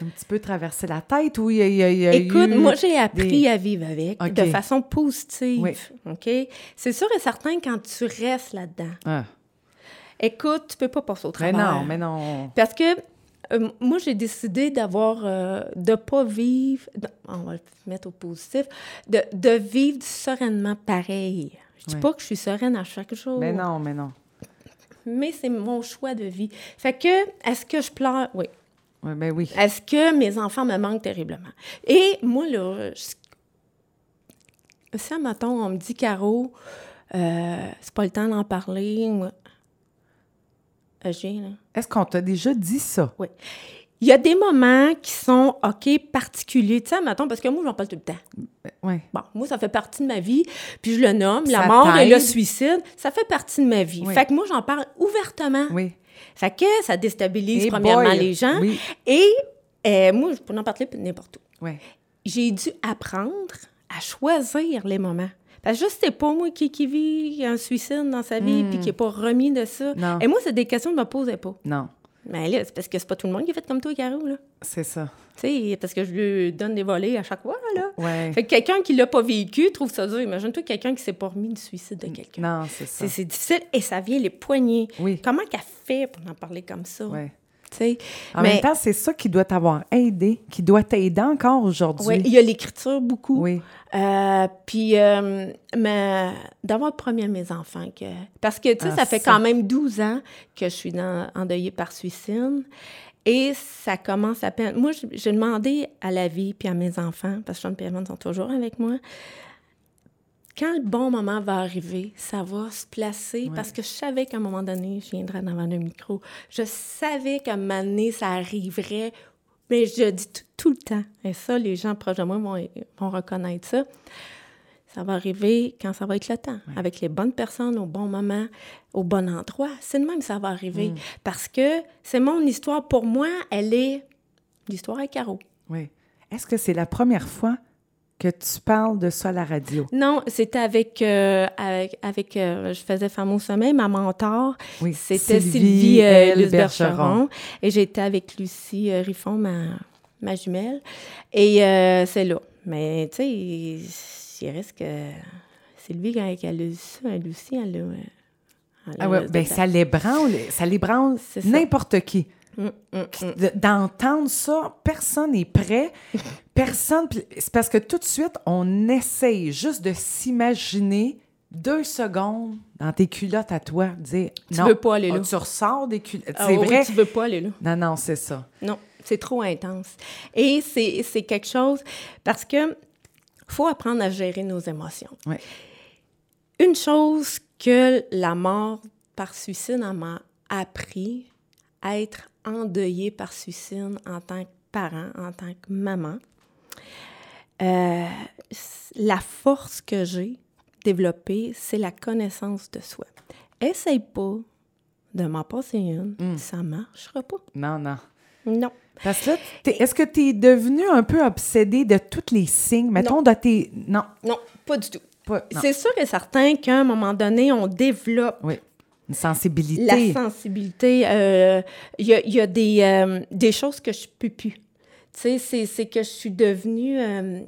Un petit peu traverser la tête ou il y a, il y a- il y a Écoute, eu moi, j'ai appris des- à vivre avec de façon positive. Oui. OK? C'est sûr et certain quand tu restes là-dedans. Ah. Écoute, tu peux pas passer au Mais travers. non, mais non. Parce que euh, moi, j'ai décidé d'avoir, euh, de pas vivre, de- on va le mettre au positif, de, de vivre sereinement pareil. Je dis Oui. pas que je suis sereine à chaque jour, Mais non, mais non. mais c'est mon choix de vie. Fait que, est-ce que je pleure? Oui. Oui, ben oui. Est-ce que mes enfants me manquent terriblement? Et moi, là, je- si, mettons, on me dit, Caro, euh, c'est pas le temps d'en parler, ou... Euh. Est-ce qu'on t'a déjà dit ça? Oui. Il y a des moments qui sont, OK, particuliers. Tu sais, mettons, parce que moi, j'en parle tout le temps. Oui. Bon, moi, ça fait partie de ma vie, puis je le nomme, Ça la mort et le suicide, ça fait partie de ma vie. Oui. Fait que moi, j'en parle ouvertement. Oui. Fait que ça déstabilise, premièrement, boy! les gens. Oui. Et euh, moi, je peux en parler n'importe où. J'ai dû apprendre à choisir les moments. Parce que je sais pas, moi, qui, qui vit un suicide dans sa vie, puis qui n'est pas remis de ça. Hmm. Non. Et moi, c'est des questions que je me posais pas. Non, Mais là, c'est parce que c'est pas tout le monde qui est fait comme toi, Caro, là. c'est ça. Sais, parce que je lui donne des volets à chaque fois, là. Oui. Fait que quelqu'un qui l'a pas vécu trouve ça dur. Imagine-toi quelqu'un qui s'est pas remis du suicide de quelqu'un. Non, c'est ça. C'est difficile et ça vient les poignets. Oui. Comment qu'elle fait pour en parler comme ça? Oui. Tu sais? En Mais même temps, c'est ça qui doit t'avoir aidé, qui doit t'aider encore aujourd'hui. ouais, il y a l'écriture beaucoup. Oui. Euh, puis, euh, mais d'avoir promis à mes enfants que. Parce que, tu sais, Ah, ça fait ça. quand même 12 ans que je suis dans, endeuillée par suicide. Et ça commence à peine. Moi, j'ai demandé à la vie puis à mes enfants, parce que Sean et sont toujours avec moi, quand le bon moment va arriver, ça va se placer parce que je savais qu'à un moment donné, je viendrais devant le micro. Je savais qu'à un moment donné, ça arriverait. Mais je dis tout, tout le temps, et ça, les gens proches de moi vont, vont reconnaître ça. Ça va arriver quand ça va être le temps, avec les bonnes personnes, au bon moment, au bon endroit. C'est de même que ça va arriver. Parce que c'est mon histoire. Pour moi, elle est l'histoire à carreaux. Oui. Est-ce que c'est la première fois que tu parles de ça à la radio? Non, c'était avec, euh, avec, avec, euh, je faisais Femme au sommeil, ma mentor. Oui. C'était Sylvie, Sylvie, euh, elle, Luce Bergeron. Bergeron. Et j'étais avec Lucie euh, Riffon, ma, ma jumelle. Et c'est là. Mais, tu sais, il, reste que Sylvie, quand elle a lu ça, elle a... elle a Ah ouais, ben ça l'ébranle, ça l'ébranle n'importe qui. Hum, hum. De- D'entendre ça, personne n'est prêt. Personne. C'est parce que tout de suite, on essaye juste de s'imaginer deux secondes dans tes culottes à toi, dire Tu non. veux pas aller Ah, là. tu ressors des culottes. Ah c'est vrai. tu veux pas aller là. Non, non, c'est ça. Non, c'est trop intense. Et c'est c'est quelque chose parce que faut apprendre à gérer nos émotions. Ouais. Une chose que la mort par suicide m'a appris, à être endeuillée par suicide en tant que parent, en tant que maman. Euh, la force que j'ai développée, c'est la connaissance de soi. Essaye pas de m'en passer une, ça marchera pas. Non, non. Non. Parce que là, t'es- est-ce que tu es devenu un peu obsédé de tous les signes? Mettons, de tes. Non. Non, pas du tout. Non. C'est sûr et certain qu'à un moment donné, on développe Oui. Une sensibilité. la sensibilité. euh, Il y, a, il y a des, euh, des choses que je peux plus. Tu sais, c'est- c'est que je suis devenue, euh,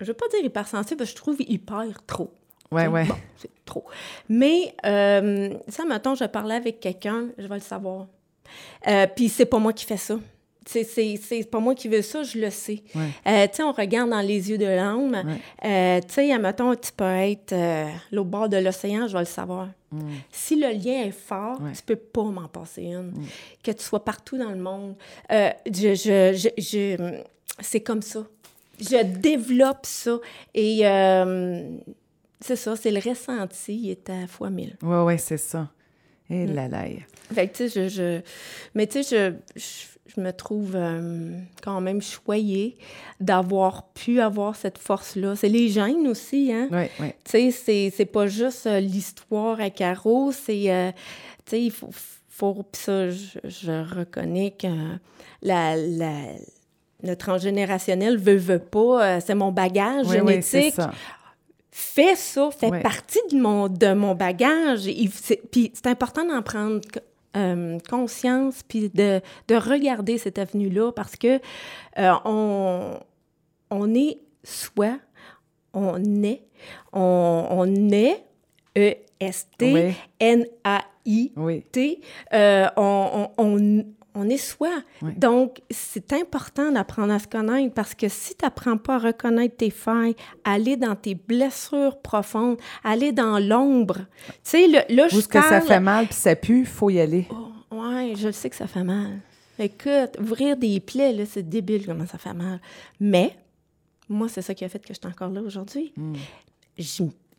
je veux pas dire hypersensible, parce que je trouve hyper trop. Ouais, ouais. Bon, c'est trop. Mais, euh, ça, mettons, je parlais avec quelqu'un, je vais le savoir. Euh, Puis c'est pas moi qui fais ça. C'est- pas moi qui veux ça, je le sais. Ouais. Euh, tu sais, on regarde dans les yeux de l'âme. Euh, tu sais, mettons, tu peux être euh, l'autre bord de l'océan, je vais le savoir. Si le lien est fort, Ouais. tu peux pas m'en passer une. Que tu sois partout dans le monde. Je, je, je, je- c'est comme ça. Je développe ça. Et c'est ça, c'est le ressenti, il est à fois mille. Oui, oui, c'est ça. Et là là. Fait que, tu sais, je, je... Mais tu sais, je, je, je me trouve euh, quand même choyée d'avoir pu avoir cette force-là. C'est les gènes aussi, hein? Oui, oui. Tu sais, c'est, pas juste euh, l'histoire à carreaux, c'est... euh, tu sais, il faut... faut puis ça, je, je reconnais que la... la le transgénérationnel veut, veut pas, c'est mon bagage Oui, génétique. Fait ça, fait Ouais. partie de mon, de mon bagage. Puis c'est important d'en prendre euh, conscience, puis de, de, regarder cette avenue-là, parce que euh, on, on est soi, on est, on, on est, E-S-T, N-A-I-T, euh, on, on, on est soi. Donc, c'est important d'apprendre à se connaître parce que si tu n'apprends pas à reconnaître tes failles, aller dans tes blessures profondes, aller dans l'ombre, tu sais, là, je Où que ça fait mal puis ça pue, il faut y aller. Oh, oui, je sais que ça fait mal. Écoute, ouvrir des plaies, là, c'est débile comment ça fait mal. Mais, moi, c'est ça qui a fait que je suis encore là aujourd'hui. Hmm.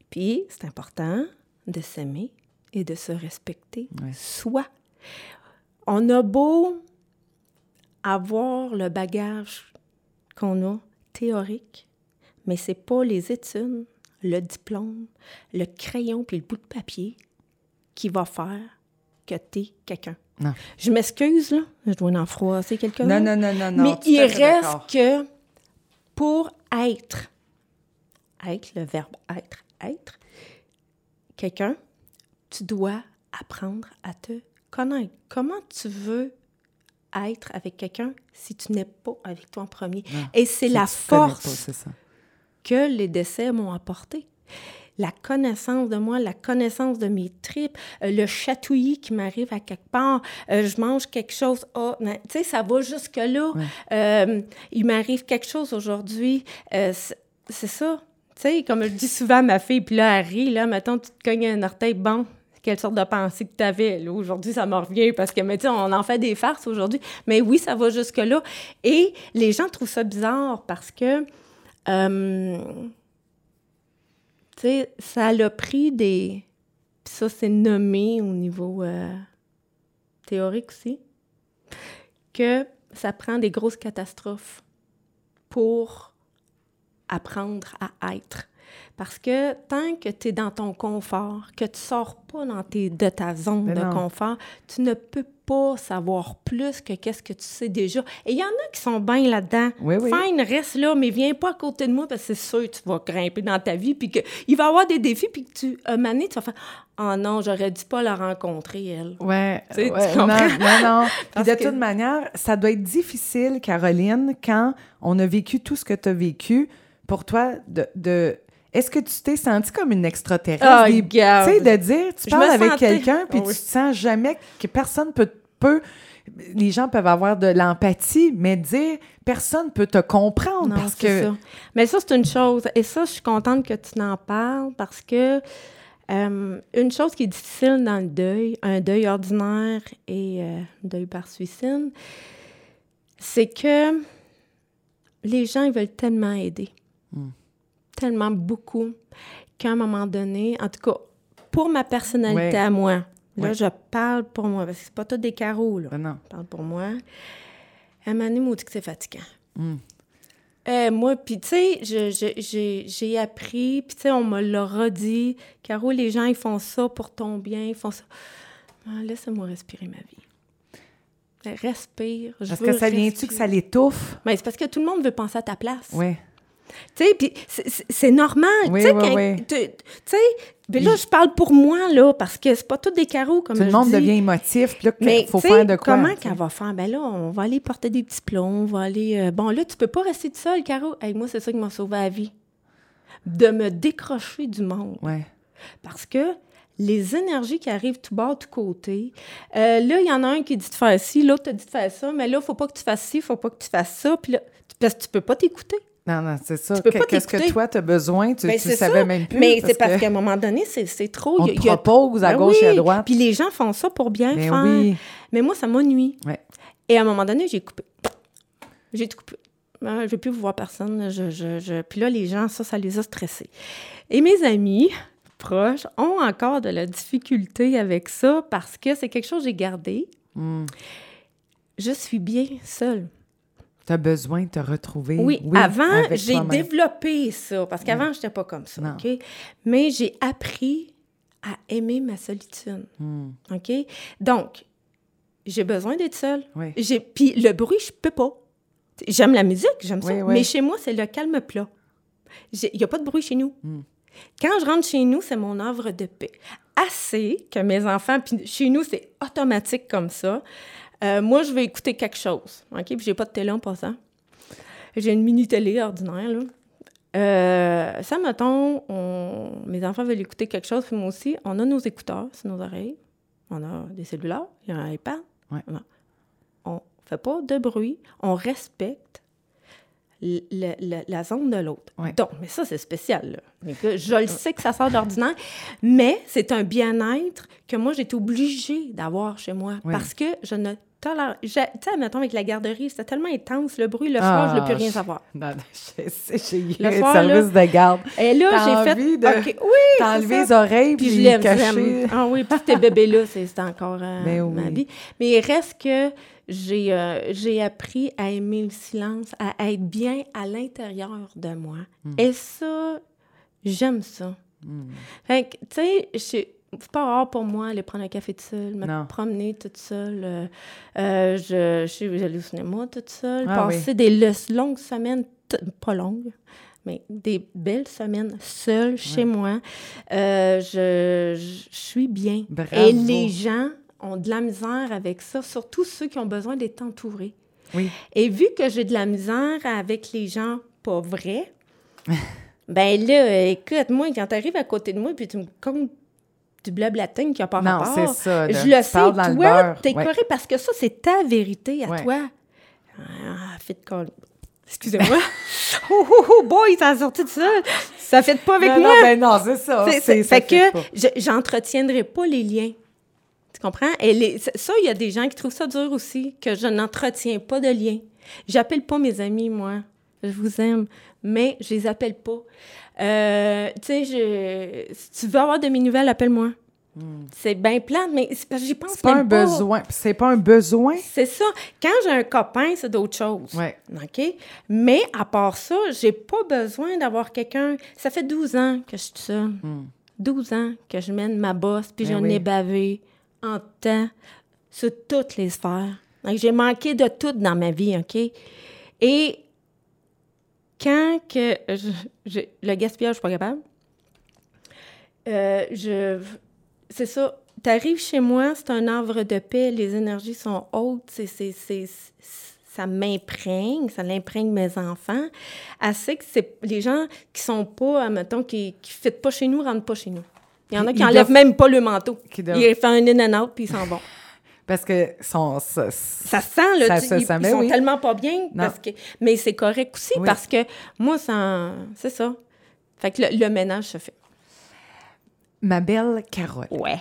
Puis, c'est important de s'aimer et de se respecter soi on a beau avoir le bagage qu'on a théorique, mais c'est pas les études, le diplôme, le crayon puis le bout de papier qui va faire que tu es quelqu'un. Je m'excuse, là. Je dois en froisser quelqu'un. Non, non, non, non, non. Mais il reste que pour être, être, le verbe être, être, quelqu'un, tu dois apprendre à te connaître. Comment tu veux être avec quelqu'un si tu n'es pas avec toi en premier? Et c'est la force que les décès m'ont apporté. La connaissance de moi, la connaissance de mes tripes, euh, le chatouillis qui m'arrive à quelque part, euh, je mange quelque chose, oh, tu sais, ça va jusque-là. Euh, il m'arrive quelque chose aujourd'hui, c'est ça. Tu sais, comme je dis souvent à ma fille, puis là, elle rit, là, mettons, tu te cognes un orteil, bon, quelle sorte de pensée que tu avais. Aujourd'hui, ça me revient parce que, mais on en fait des farces aujourd'hui. Mais oui, ça va jusque-là. Et les gens trouvent ça bizarre parce que, euh, tu sais, ça a pris des... Puis ça, c'est nommé au niveau euh, théorique aussi, que ça prend des grosses catastrophes pour apprendre à être. Parce que tant que tu es dans ton confort, que tu sors pas dans tes, de ta zone de confort, tu ne peux pas savoir plus que qu'est-ce que tu sais déjà. Et il y en a qui sont bien là-dedans. Oui, oui. Fine, reste là, mais viens pas à côté de moi parce que c'est sûr que tu vas grimper dans ta vie, puis qu'il va y avoir des défis, puis que tu, un moment tu vas faire « Oh non, j'aurais dû pas la rencontrer, elle. » Ouais, ouais non, non, non. de toute manière, ça doit être difficile, Caroline, quand on a vécu tout ce que tu as vécu, pour toi, de, de est-ce que tu t'es senti comme une extraterrestre? Oh, tu sais, de dire, tu parles avec quelqu'un, puis tu te sens jamais que personne peut, peut les gens peuvent avoir de l'empathie, mais dire personne peut te comprendre parce que. Ça. Mais ça, c'est une chose. Et ça, je suis contente que tu n'en parles parce que euh, une chose qui est difficile dans le deuil, un deuil ordinaire et un euh, deuil par suicide, c'est que les gens, ils veulent tellement aider. Hmm tellement beaucoup qu'à un moment donné, en tout cas, pour ma personnalité à moi, là, je parle pour moi, parce que c'est pas tout des carreaux, là. Ben je parle pour moi. À un moment donné, que c'est fatigant. Hmm. Euh, moi, puis tu sais, j'ai appris, puis tu sais, on me l'a redit. Caro, les gens, ils font ça pour ton bien, ils font ça. Ah, Laisse-moi respirer ma vie. Ben, respire. Parce que ça vient-tu que ça l'étouffe? Mais ben, c'est parce que tout le monde veut penser à ta place. Oui. Tu sais, puis c'est normal. Oui, tu oui, sais, ben là, je parle pour moi, là, parce que c'est pas tous des carreaux, comme Tout le monde devient émotif, puis là, il faut faire de quoi. comment qu'elle va faire? Ben là, on va aller porter des petits plombs, on va aller... Euh, bon, là, tu peux pas rester tout seul, Caro. Hey, moi, c'est ça qui m'a sauvé la vie. De me décrocher du monde. Ouais. Parce que les énergies qui arrivent tout bas, tout côté. Euh, là, il y en a un qui dit de faire ci, l'autre te dit de faire ça, mais là, il faut pas que tu fasses ci, il faut pas que tu fasses ça. Puis là, parce que tu peux pas t'écouter. Non, non, c'est ça. Qu'est-ce que toi, tu as besoin? Tu, ne ben, savais même plus. Mais c'est parce qu'à un moment donné, c'est trop. On te propose à ben gauche et à droite. Puis les gens font ça pour bien mais faire. Oui. Mais moi, ça m'ennuie. Ouais. Et à un moment donné, j'ai coupé. J'ai tout coupé. Ben, je ne veux plus voir personne. Je, je, je... Puis là, les gens, ça, ça les a stressés. Et mes amis proches ont encore de la difficulté avec ça parce que c'est quelque chose que j'ai gardé. Hmm. Je suis bien seule. Tu as besoin de te retrouver. Oui, avant, j'ai développé ça, parce qu'avant, je n'étais pas comme ça, OK? Mais j'ai appris à aimer ma solitude, hmm. OK? Donc, j'ai besoin d'être seule. Oui. Puis le bruit, je peux pas. J'aime la musique, j'aime ça, mais chez moi, c'est le calme plat. Il n'y a pas de bruit chez nous. Hmm. Quand je rentre chez nous, c'est mon œuvre de paix. Assez que mes enfants, puis chez nous, c'est automatique comme ça. Euh, moi, je vais écouter quelque chose, OK? Puis j'ai pas de télé en passant. J'ai une mini-télé ordinaire, là. Euh, ça, mettons, on... mes enfants veulent écouter quelque chose, puis moi aussi, on a nos écouteurs sur nos oreilles, on a des cellulaires, il y a un iPad. Ouais. On fait pas de bruit, on respecte le- le- la zone de l'autre. Ouais. Donc, mais ça, c'est spécial. Là. Que je le sais que ça sort d'ordinaire, mais c'est un bien-être que moi, j'étais obligée d'avoir chez moi parce que je ne tolère... Tu sais, mettons, avec la garderie, c'était tellement intense, le bruit, le soir, je ne plus rien je- savoir. Non, non, je sais, j'ai eu Le soir, service de garde. Et là, j'ai fait... de- oui, T'as enlevé les oreilles, Puis puis je l'aime, caché. Ah oui, puis ces bébés-là, c'est encore euh, Ben ma oui. vie. Mais il reste que j'ai euh, appris à aimer le silence, à être bien à l'intérieur de moi. Hmm. Et ça, j'aime ça. Fait que, tu sais, je- c'est pas rare pour moi aller prendre un café toute seule, me Non. promener toute seule. euh, euh, je, je suis allée au cinéma toute seule, Ah passer des le- longues semaines, pas longues, mais des belles semaines seule chez moi. Euh, je, je- je suis bien. Bravo. Et les gens ont de la misère avec ça, surtout ceux qui ont besoin d'être entourés. Oui. Et vu que j'ai de la misère avec les gens pas vrais, ben là, écoute, moi, quand tu arrives à côté de moi puis tu me comptes du blablatin qui n'a pas Non, rapport, c'est ça, je le sais, toi, t'es Ouais. correct parce que ça, c'est ta vérité à Ouais. toi. Ah, de col- Excusez-moi. oh, oh, oh, boy, ça a sorti de ça. Ça fait pas avec non, moi. non, ben non, c'est ça. C'est- ça fait que j'entretiendrai pas les liens. Tu comprends? Et les- ça, il y a des gens qui trouvent ça dur aussi, que je n'entretiens pas de liens. J'appelle pas mes amis, moi. Je vous aime, mais je les appelle pas. Euh, tu sais, je- si tu veux avoir de mes nouvelles, appelle-moi. C'est bien plate, mais j'y pense Hmm. Pas un besoin. C'est pas un besoin. C'est ça. Quand j'ai un copain, c'est d'autres choses. Ouais. OK? Mais à part ça, j'ai pas besoin d'avoir quelqu'un. Ça fait 12 ans que je suis seule. 12 ans que je mène ma bosse, puis Hmm. J'en oui. ai bavé en temps sur toutes les sphères. Donc, j'ai manqué de tout dans ma vie, OK? Et quand que je- je- le gaspillage, je suis pas capable, euh, je... C'est ça. T'arrives chez moi, c'est un havre de paix, les énergies sont hautes, c'est, c'est, c'est- c'est- ça m'imprègne, ça l'imprègne mes enfants. Assez que c'est les gens qui sont pas, mettons, qui ne fitent pas chez nous, rentrent pas chez nous. Il y en a qui ils enlèvent doivent- même pas le manteau. Qui doivent- Ils font un in and out, puis ils s'en vont. Parce que son, ça- Ça se sent, là. Ça tu- se ils, ils mais sont oui. tellement pas bien. Parce que, mais c'est correct aussi Oui. parce que moi, ça, c'est ça. Fait que le, le ménage se fait. ma belle Carole. Ouais.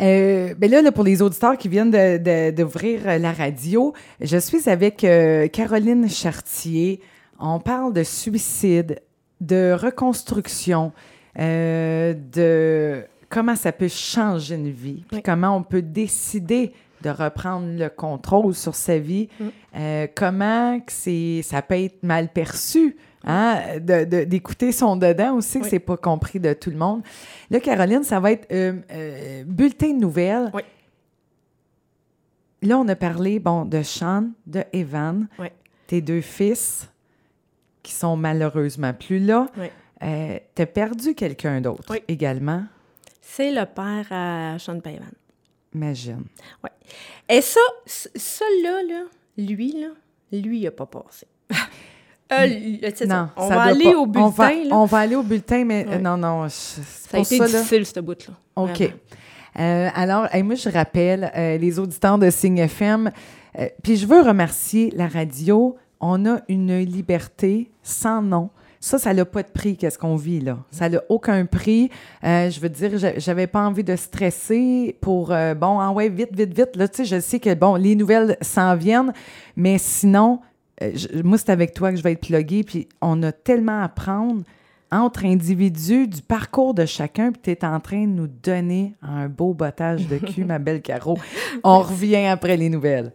Euh, ben là, là, pour les auditeurs qui viennent de- de- d'ouvrir euh, la radio, je suis avec euh, Caroline Chartier. On parle de suicide, de reconstruction, euh, de comment ça peut changer une vie, puis Oui. comment on peut décider de reprendre le contrôle sur sa vie, Mm. euh, comment que c'est, ça peut être mal perçu. Hein, de- de- d'écouter son dedans aussi, que Oui. c'est pas compris de tout le monde. Là, Caroline, ça va être euh, euh, bulletin de nouvelles. Oui. Là, on a parlé, bon, de Sean, de Evan, Oui. tes deux fils qui sont malheureusement plus là. Euh, T'as perdu quelqu'un d'autre également, C'est le père à Sean Payman. imagine. Et ça, ça là, là, lui, là, lui, il a pas passé. Euh, le- ça. On ça va aller pas- au on bulletin, va, là. on va aller au bulletin, mais non, non, je- Ça a été ça, là. difficile, ce bout-là. OK. Euh, alors, hey, moi, je rappelle euh, les auditeurs de Signe FM. Puis je veux remercier la radio. On a une liberté sans nom. Ça, ça n'a pas de prix, qu'est-ce qu'on vit là. Ça n'a aucun prix. Euh, je veux dire, j'a- j'avais pas envie de stresser pour, euh, bon, ah ouais, vite, vite, vite. Là, tu sais, je sais que, bon, les nouvelles s'en viennent, mais sinon, euh, je- moi, c'est avec toi que je vais être pluguée, puis on a tellement à prendre entre individus du parcours de chacun, puis tu es en train de nous donner un beau bottage de cul, ma belle Caro. On revient après les nouvelles.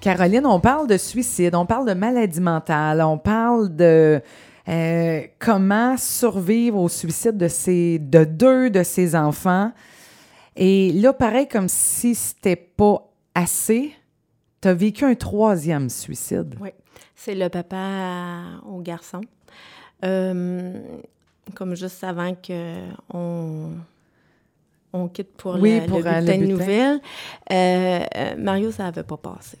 Caroline, on parle de suicide, on parle de maladie mentale, on parle de euh, comment survivre au suicide de, ses, de deux de ses enfants? Et là, pareil, comme si c'était pas assez, tu as vécu un troisième suicide. Oui. C'est le papa au garçon. Euh, comme juste avant qu'on on quitte pour, Oui, le, pour, le le bulletin de bulletin. nouvelles, euh, Mario, ça n'avait pas passé.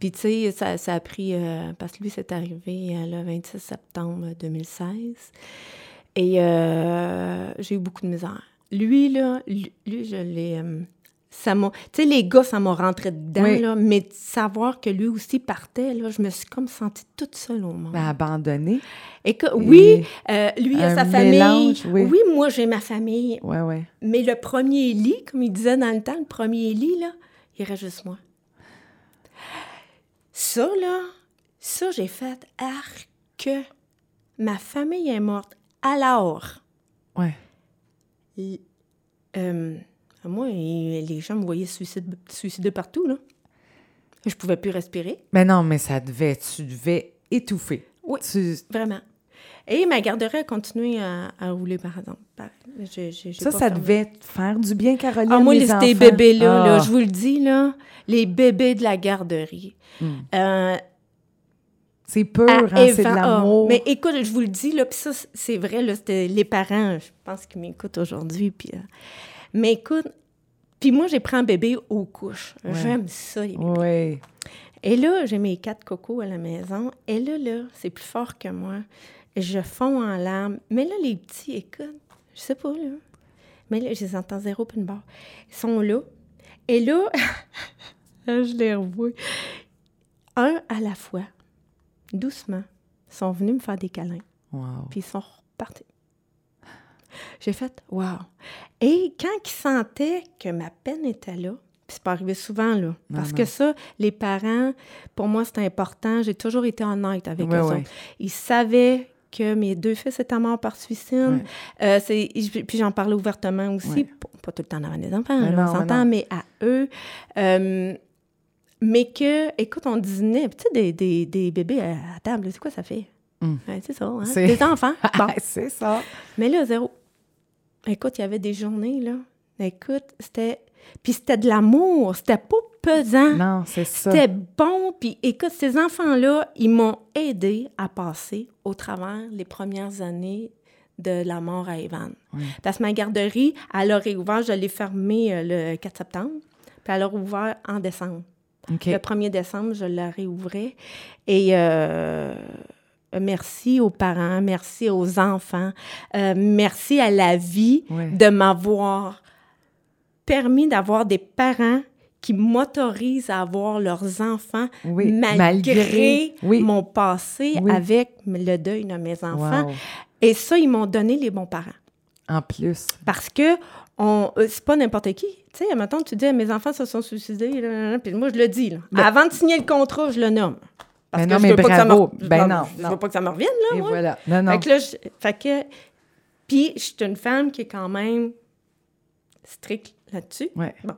Puis, tu sais, ça, ça a pris... euh, parce que lui, c'est arrivé euh, le 26 septembre 2016. Et euh, j'ai eu beaucoup de misère. Lui, là, lui, lui, je l'ai... ça m'a... Tu sais, les gars, ça m'a rentré dedans, Oui. là, mais de savoir que lui aussi partait, là, je me suis comme sentie toute seule au monde. Ben, abandonné. Et que, oui, Et- lui a sa famille. oui. oui, moi, j'ai ma famille. Ouais, ouais. Mais le premier lit, comme il disait dans le temps, le premier lit, là, il reste juste moi. Ça, là, ça, j'ai fait arc que ma famille est morte. Alors, Ouais. euh, moi, les gens me voyaient suicide, suicider partout, là. Je pouvais plus respirer, Mais non, mais ça devait, tu devais étouffer. Oui. Tu- vraiment. Et ma garderie a continué à, à rouler, par exemple. Ça, ça devait te faire du bien, Caroline. Ah, moi, les bébés-là, là, Ah. je vous le dis, là, les bébés de la garderie. Mm. Euh, C'est pur, hein, c'est de ah, l'amour. mais écoute, je vous le dis, là, puis ça, c'est vrai, là, c'était les parents, je pense qu'ils m'écoutent aujourd'hui, puis... euh, mais écoute, puis moi, j'ai pris un bébé aux couches. Ouais. J'aime ça, les bébés. Et là, j'ai mes quatre cocos à la maison. Et là, là, c'est plus fort que moi. Je fonds en larmes. Mais là, les petits, écoute, je sais pas, là. Mais là, je les entends zéro puis une barre. Ils sont là. Et là, je les revois. Un à la fois, doucement, sont venus me faire des câlins. Wow. Puis ils sont repartis. J'ai fait « wow ». Et quand ils sentaient que ma peine était là, puis c'est pas arrivé souvent, là, parce non. que ça, les parents, pour moi, c'est important. J'ai toujours été honnête avec eux autres. Ils savaient que mes deux fils étaient morts par suicide. Euh, c'est- puis j'en parlais ouvertement aussi, Ouais. pas, pas tout le temps devant les enfants, Mais là, non, on mais s'entend, mais à eux. Euh, mais que, écoute, on dînait, tu sais, des, des, des bébés à, à table, c'est quoi ça fait? Hum. Ouais, c'est ça, hein? Des enfants. Bon. c'est ça. Mais là, zéro. Écoute, il y avait des journées, là. Écoute, c'était. Puis c'était de l'amour. C'était pas pesant. Non, c'est ça. C'était bon. Puis écoute, ces enfants-là, ils m'ont aidé à passer au travers les premières années de la mort à Evan. Oui. Parce que ma garderie, elle a réouvert, je l'ai fermée euh, le 4 septembre, puis elle a rouvert en décembre. Le 1er décembre, je la réouvrais. Et euh, merci aux parents, merci aux enfants, euh, merci à la vie de m'avoir permis d'avoir des parents qui m'autorisent à avoir leurs enfants Oui, malgré, malgré- oui. mon passé Oui. avec le deuil de mes enfants. Wow. Et ça, ils m'ont donné les bons parents. En plus. Parce que on, euh, c'est pas n'importe qui. Tu sais, mettons, tu dis, mes enfants se sont suicidés, là, là, là, puis moi, je le dis. Là. Avant de signer le contrat, je le nomme. Parce Ben que non, je mais pas que ça me- Ben non, Je non. veux pas que ça me revienne, là, Et moi. voilà. Non, non. Fait que là, je- fait que... Puis, je suis une femme qui est quand même stricte là-dessus. Ouais. Bon.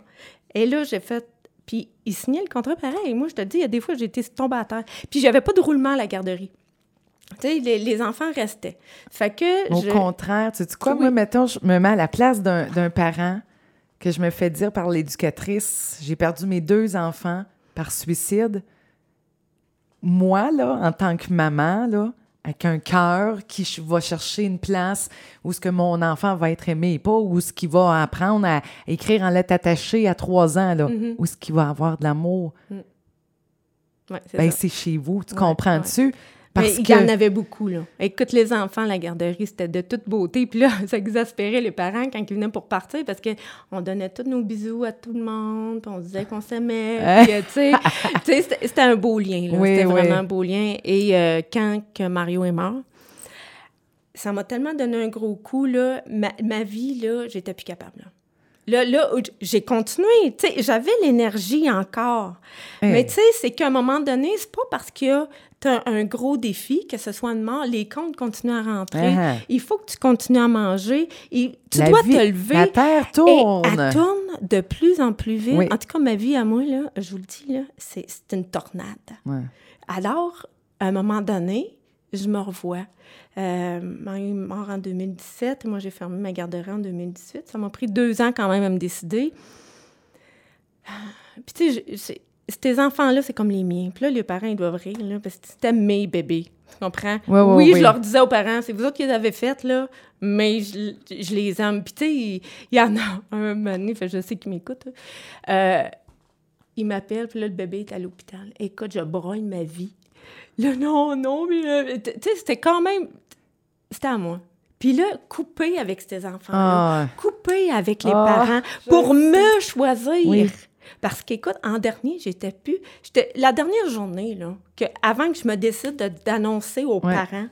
Et là, j'ai fait... Puis, ils signaient le contrat pareil. Moi, je te dis, il y a des fois, j'ai été tombée à terre. Puis, j'avais pas de roulement à la garderie. Tu sais, les, les enfants restaient. Fait que... Au je- contraire, tu sais quoi, Oui. moi, mettons, je me mets à la place d'un d'un parent que je me fais dire par l'éducatrice, j'ai perdu mes deux enfants par suicide. Moi, là, en tant que maman, là, avec un cœur qui va chercher une place où ce que mon enfant va être aimé et pas, où ce qu'il va apprendre à écrire en lettres attachées à trois ans, là, Mhm. où ce qu'il va avoir de l'amour, Ouais, c'est ben c'est chez vous, tu Ouais, comprends-tu? Parce il que... y en avait beaucoup, là. Écoute, les enfants, la garderie, c'était de toute beauté. Puis là, ça exaspérait les parents quand ils venaient pour partir parce qu'on donnait tous nos bisous à tout le monde, puis on disait qu'on s'aimait. puis, euh, tu sais, c'était c'était un beau lien, là. Oui, c'était oui. vraiment un beau lien. Et euh, quand que Mario est mort, ça m'a tellement donné un gros coup, là. Ma, ma vie, là, j'étais plus capable, là. Là, là, j'ai continué, j'avais l'énergie encore. Hey. Mais tu sais, c'est qu'à un moment donné, c'est pas parce que tu as un gros défi, que ce soit une mort, les comptes continuent à rentrer. Ah. Il faut que tu continues à manger. Et tu La dois vie- te lever. La terre Et tourne. elle tourne de plus en plus vite. Oui. En tout cas, ma vie à moi, là, je vous le dis, c'est c'est une tornade. Ouais. Alors, à un moment donné, je me revois. Euh, mort en 2017. Moi, j'ai fermé ma garderie en 2018. Ça m'a pris deux ans quand même à me décider. Puis, tu sais, je- ces enfants-là, c'est comme les miens. Puis là, les parents, ils doivent rire, là, parce que c'était mes bébés. Tu comprends? Ouais, ouais, oui, ouais. je leur disais aux parents, c'est vous autres qui les avez faites, là, mais je, je les aime. Puis, tu sais, il, il y en a un fait, je sais qu'il m'écoute. Euh, il m'appelle, puis là, le bébé est à l'hôpital. Écoute, je broille ma vie. Là, non, non, mais... Tu sais, c'était quand même... C'était à moi. Puis là, couper avec ces enfants-là, Ah, couper avec les Ah, parents pour me choisir. Oui. Parce qu'écoute, en dernier, j'étais plus. J'étais, la dernière journée, là, que, avant que je me décide de- d'annoncer aux Ouais. parents,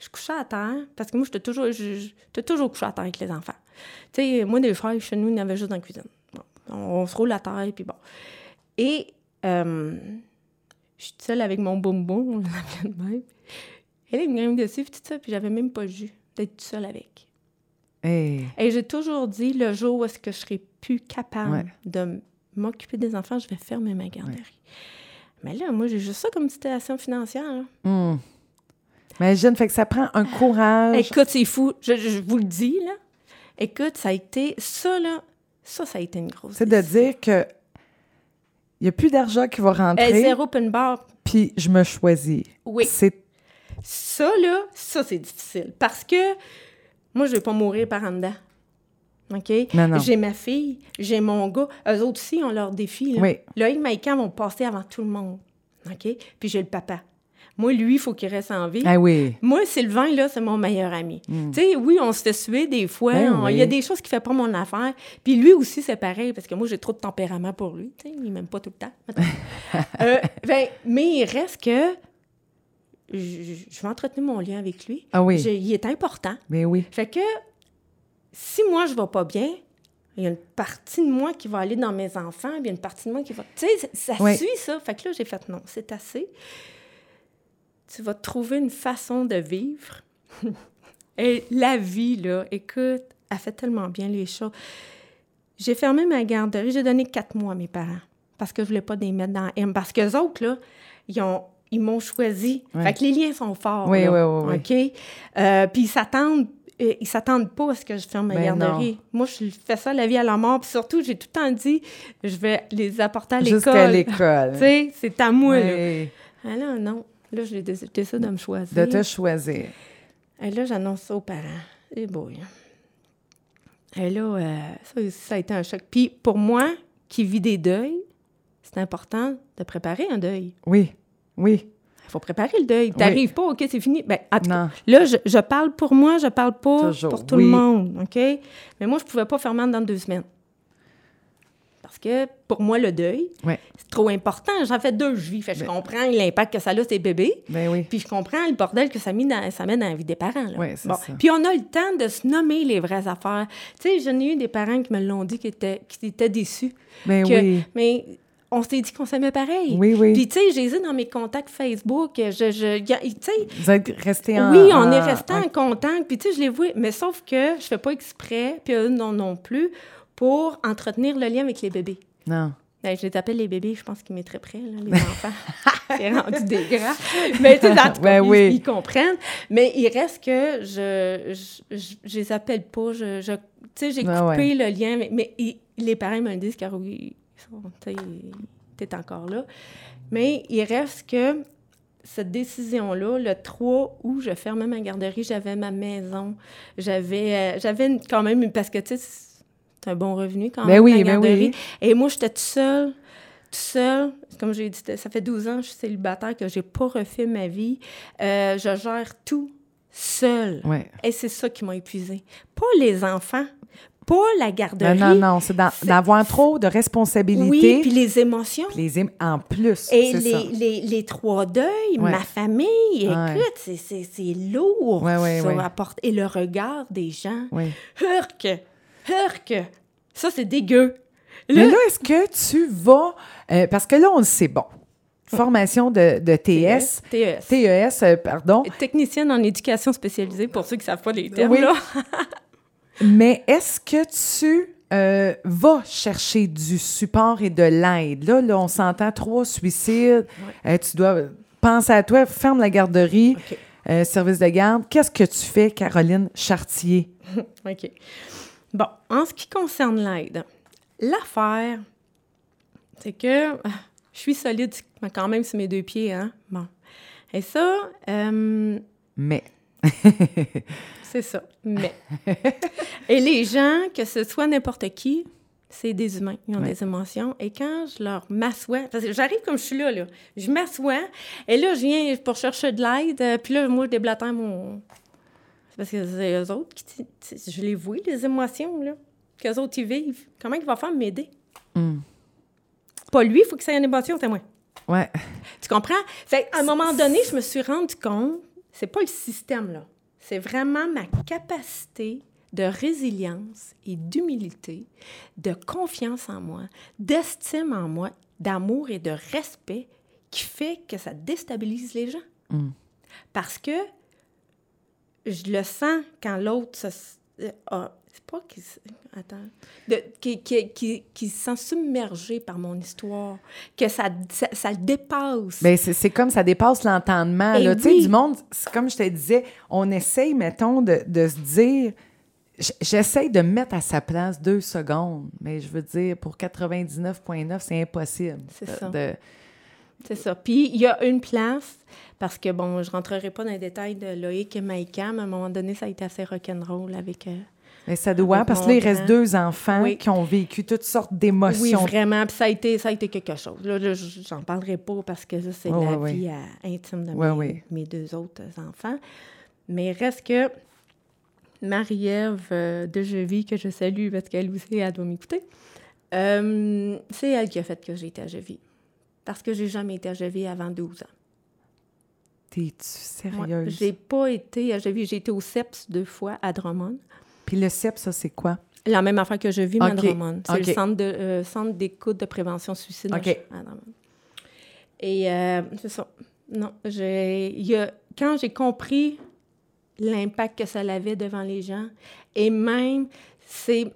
je couchais à terre, parce que moi, j'étais toujours, j'étais toujours couchée à terre avec les enfants. Tu sais, moi, des fois, chez nous, il y en avait juste dans la cuisine. Bon, on, on se roule à terre, puis bon. Et euh, je suis seule avec mon boum-boum, on l'appelait de même. Elle est venue me dessus, puis tout ça, puis j'avais même pas le jus d'être toute seule avec. hey. Et j'ai toujours dit, le jour où est-ce que je serai plus capable Ouais. de m'occuper des enfants, je vais fermer ma garderie. Mais là, moi, j'ai juste ça comme situation financière. là. Hum. Imagine, fait que ça prend un courage. Écoute, c'est fou. Je, je vous le dis, là. Écoute, ça a été... Ça, là, ça, ça a été une grosse C'est de dire que il n'y a plus d'argent qui va Euh, rentrer, zéro open bar. puis je me choisis. Oui. C'est Ça, là, ça, c'est difficile. Parce que moi, je vais pas mourir par en dedans. OK? J'ai ma fille, j'ai mon gars. Eux autres aussi ont leur défi. Là. Oui. Loïc Maïcan vont passer avant tout le monde. OK? Puis j'ai le papa. Moi, lui, il faut qu'il reste en vie. Ah oui. Moi, Sylvain, là, c'est mon meilleur ami. Tu sais, oui, on se fait suer des fois. Ben on- oui. Il y a des choses qui ne fait pas mon affaire. Puis lui aussi, c'est pareil, parce que moi, j'ai trop de tempérament pour lui. Tu sais, il m'aime pas tout le temps. Euh, ben, mais il reste que je, vais entretenir mon lien avec lui. Ah oui. Je- il est important. Mais oui. Fait que si moi, je ne vais pas bien, il y a une partie de moi qui va aller dans mes enfants, puis il y a une partie de moi qui va... Tu sais, ça Oui. suit ça. Fait que là, j'ai fait non, c'est assez. Tu vas trouver une façon de vivre. Et la vie, là, écoute, elle fait tellement bien les choses. J'ai fermé ma garderie, j'ai donné quatre mois à mes parents parce que je voulais pas les mettre dans M. Parce qu'eux autres, là, ils ont ils m'ont choisi. Ouais. Fait que les liens sont forts. Oui, là, oui, oui, OK? Euh, puis ils s'attendent euh, ils s'attendent pas à ce que je ferme ma Ben garderie. Moi, je fais ça la vie à la mort. Puis surtout, j'ai tout le temps dit, je vais les apporter à l'école. Jusqu'à l'école. Tu sais, c'est à moi, là. Oui. Ah non. Là, j'ai déc- décidé de me choisir. De te choisir. Et là, j'annonce ça aux parents. Et boy. Et là, euh, ça, aussi, ça a été un choc. Puis pour moi, qui vis des deuils, c'est important de préparer un deuil. Oui. Oui. Il faut préparer le deuil. T'arrives pas, OK, c'est fini. Ben, en tout cas, là, je, je parle pour moi, je parle pas Toujours, pour tout oui. le monde, OK? Mais moi, je pouvais pas fermer dans deux semaines. Parce que pour moi, le deuil, Ouais. c'est trop important. J'en fais deux vies. Fait que je Ben- comprends l'impact que ça a sur les bébés. Ben oui. Puis je comprends le bordel que ça met dans, ça met dans la vie des parents. là. Ouais, Bon. ça. Puis on a le temps de se nommer les vraies affaires. Tu sais, j'en ai eu des parents qui me l'ont dit qui étaient, qui étaient déçus. Ben que- oui. Mais on s'est dit qu'on s'aimait pareil. Oui, oui. Puis tu sais, j'ai eu dans mes contacts Facebook. Je, je, tu sais, Vous êtes restés en... oui, on est en- resté en- en contact. Puis tu sais, je les vois. Mais sauf que je fais pas exprès, puis eux non, non plus, pour entretenir le lien avec les bébés. Non. Ben, je les appelle les bébés, je pense qu'ils très près, là, les enfants. C'est rendu des grands. Mais tu sais, dans tout cas, Ben ils, oui. ils comprennent. Mais il reste que je, je, je, je les appelle pas. Je, tu sais, j'ai coupé Ah ouais. le lien. Mais, mais ils- les parents me le disent, car oui, t'es encore là. Mais il reste que cette décision-là, le 3 août, je fermais ma garderie, j'avais ma maison, j'avais euh, j'avais quand même une... Parce que, tu sais, un bon revenu quand Ben même, oui, la ben garderie. oui. Et moi, j'étais toute seule, toute seule. Comme j'ai dit, ça fait 12 ans que je suis célibataire, que j'ai pas refait ma vie. Euh, je gère tout seule. Ouais. Et c'est ça qui m'a épuisée. Pas les enfants, pas la Non, garderie. non, non. C'est d'en- c'est- d'avoir trop de responsabilités. Oui, puis les émotions. puis les en plus. Et les, ça. les, les trois deuils, Ouais. ma famille, Ouais. écoute, c'est- lourd Ouais, ça. Et le regard des gens, Oui. Hurk, hurk, ça c'est dégueu. Mais Là- là, est-ce que tu vas... euh, parce que là, on le sait, bon. Formation de, de TS. TES. TES, euh, pardon. Technicienne en éducation spécialisée, pour ceux qui ne savent pas les termes. Oui. Là. Mais est-ce que tu euh, vas chercher du support et de l'aide? Là, là on s'entend trois suicides. Euh, tu dois penser à toi, ferme la garderie, euh, service de garde. Qu'est-ce que tu fais, Caroline Chartier? OK. Bon, en ce qui concerne l'aide, l'affaire, c'est que je suis solide quand même sur mes deux pieds, hein? Bon. Et ça, euh, Mais. c'est ça. Mais. Et les gens, que ce soit n'importe qui, c'est des humains. Ils ont Ouais. des émotions. Et quand je leur m'assois, parce que j'arrive comme je suis là, là. Je m'assois, et là, je viens pour chercher de l'aide, euh, puis là, moi, je déblatère mon. C'est parce que c'est eux autres qui. Je les vois, les émotions, là. Qu'eux autres, ils vivent. Comment il va faire m'aider? Hmm. Pas lui, il faut que ça ait une émotion, c'est moi. Ouais. Tu comprends? Fait qu'à un moment donné, je me suis rendu compte, c'est pas le système, là. C'est vraiment ma capacité de résilience et d'humilité, de confiance en moi, d'estime en moi, d'amour et de respect qui fait que ça déstabilise les gens. Mm. Parce que je le sens quand l'autre se... euh, a- c'est pas qu'il se- Attends. De- qui, qui, qui, qui se sent submergé par mon histoire, que ça, ça, ça le dépasse. Ben, c'est c'est comme ça dépasse l'entendement. Eh là. Tu sais, oui. du monde, c'est comme je te disais, on essaye, mettons, de, de se dire. j- J'essaye de me mettre à sa place deux secondes, mais je veux dire, pour 99,9, c'est impossible. C'est de- ça. de- C'est ça. Puis il y a une place, parce que, bon, je rentrerai pas dans les détails de Loïc et Maïka, mais à un moment donné, ça a été assez rock'n'roll avec... euh, mais ça doit, parce que là, il reste deux enfants Oui. qui ont vécu toutes sortes Oui, d'émotions. vraiment. Puis ça a été, ça a été quelque chose. Là, là, j'en parlerai pas parce que ça, c'est la vie euh, intime de mes deux autres enfants. Mais il reste que Marie-Ève euh, de Jevy, que je salue parce qu'elle aussi, elle doit m'écouter, euh, c'est elle qui a fait que j'ai été à Jevy. Parce que j'ai jamais été Jevy avant 12 ans. T'es-tu Ouais, sérieuse? j'ai pas été Jevy. J'ai été au CEPS deux fois à Drummond. Puis le CEP, ça, c'est quoi? La même affaire que je vis, mais à Drummond. C'est le centre de euh, centre d'écoute de prévention suicide à Drummond. Et euh, c'est ça. Non, j'ai, a, quand j'ai compris l'impact que ça avait devant les gens, et même, c'est...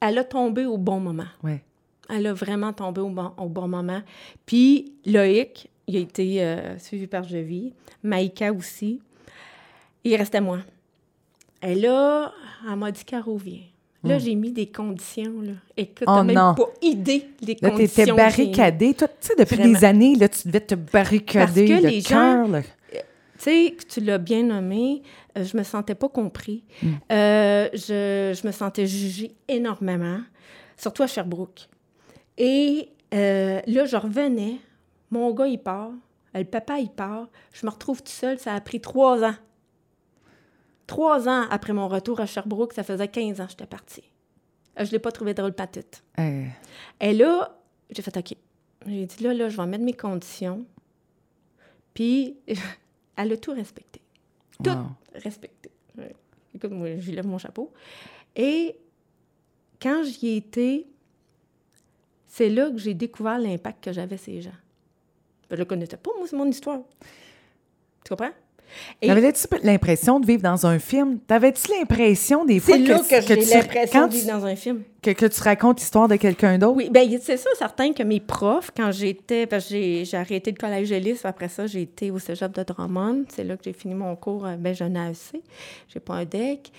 Elle a tombé au bon moment. Ouais. Elle a vraiment tombé au bon, au bon moment. Puis Loïc, il a été euh, suivi par Jevi. Maïka aussi. Il restait moi. Et là, elle m'a dit, Caro, viens. Là, j'ai mis des conditions. Là. Écoute, Hmm. Oh t'as même non. pas idée des Là, conditions. t'étais barricadée. Toi, tu sais, depuis Vraiment. des années, là, tu devais te barricader Parce que le les cœur. là. Tu sais, que tu l'as bien nommé, euh, je me sentais pas compris. Mm. Euh, je, je me sentais jugée énormément, surtout à Sherbrooke. Et euh, là, je revenais, mon gars, il part, euh, le papa, il part, je me retrouve tout seul, ça a pris trois ans. Trois ans après mon retour à Sherbrooke, ça faisait 15 ans que j'étais partie. Euh, Je l'ai pas trouvé drôle patite. Euh, Et là, j'ai fait OK. J'ai dit là, là, je vais mettre mes conditions. Puis, elle a tout respecté. Tout wow. respecté. Écoute, moi, je lui lève mon chapeau. Et quand j'y ai été, c'est là que j'ai découvert l'impact que j'avais ces gens. Je ne le connaissais pas, moi, c'est mon histoire. Tu comprends? T'avais-tu l'impression de vivre dans un film? T'avais-tu l'impression des fois là que, j'ai tu- l'impression de vivre dans un film. que, que tu racontes l'histoire de quelqu'un d'autre? Oui, bien, c'est ça, certain que mes profs, quand j'étais, parce que j'ai, j'ai arrêté le collège de Lys, après ça, j'ai été au cégep de Drummond. C'est là que j'ai fini mon cours, euh, ben, un AEC, j'ai pas un DEC.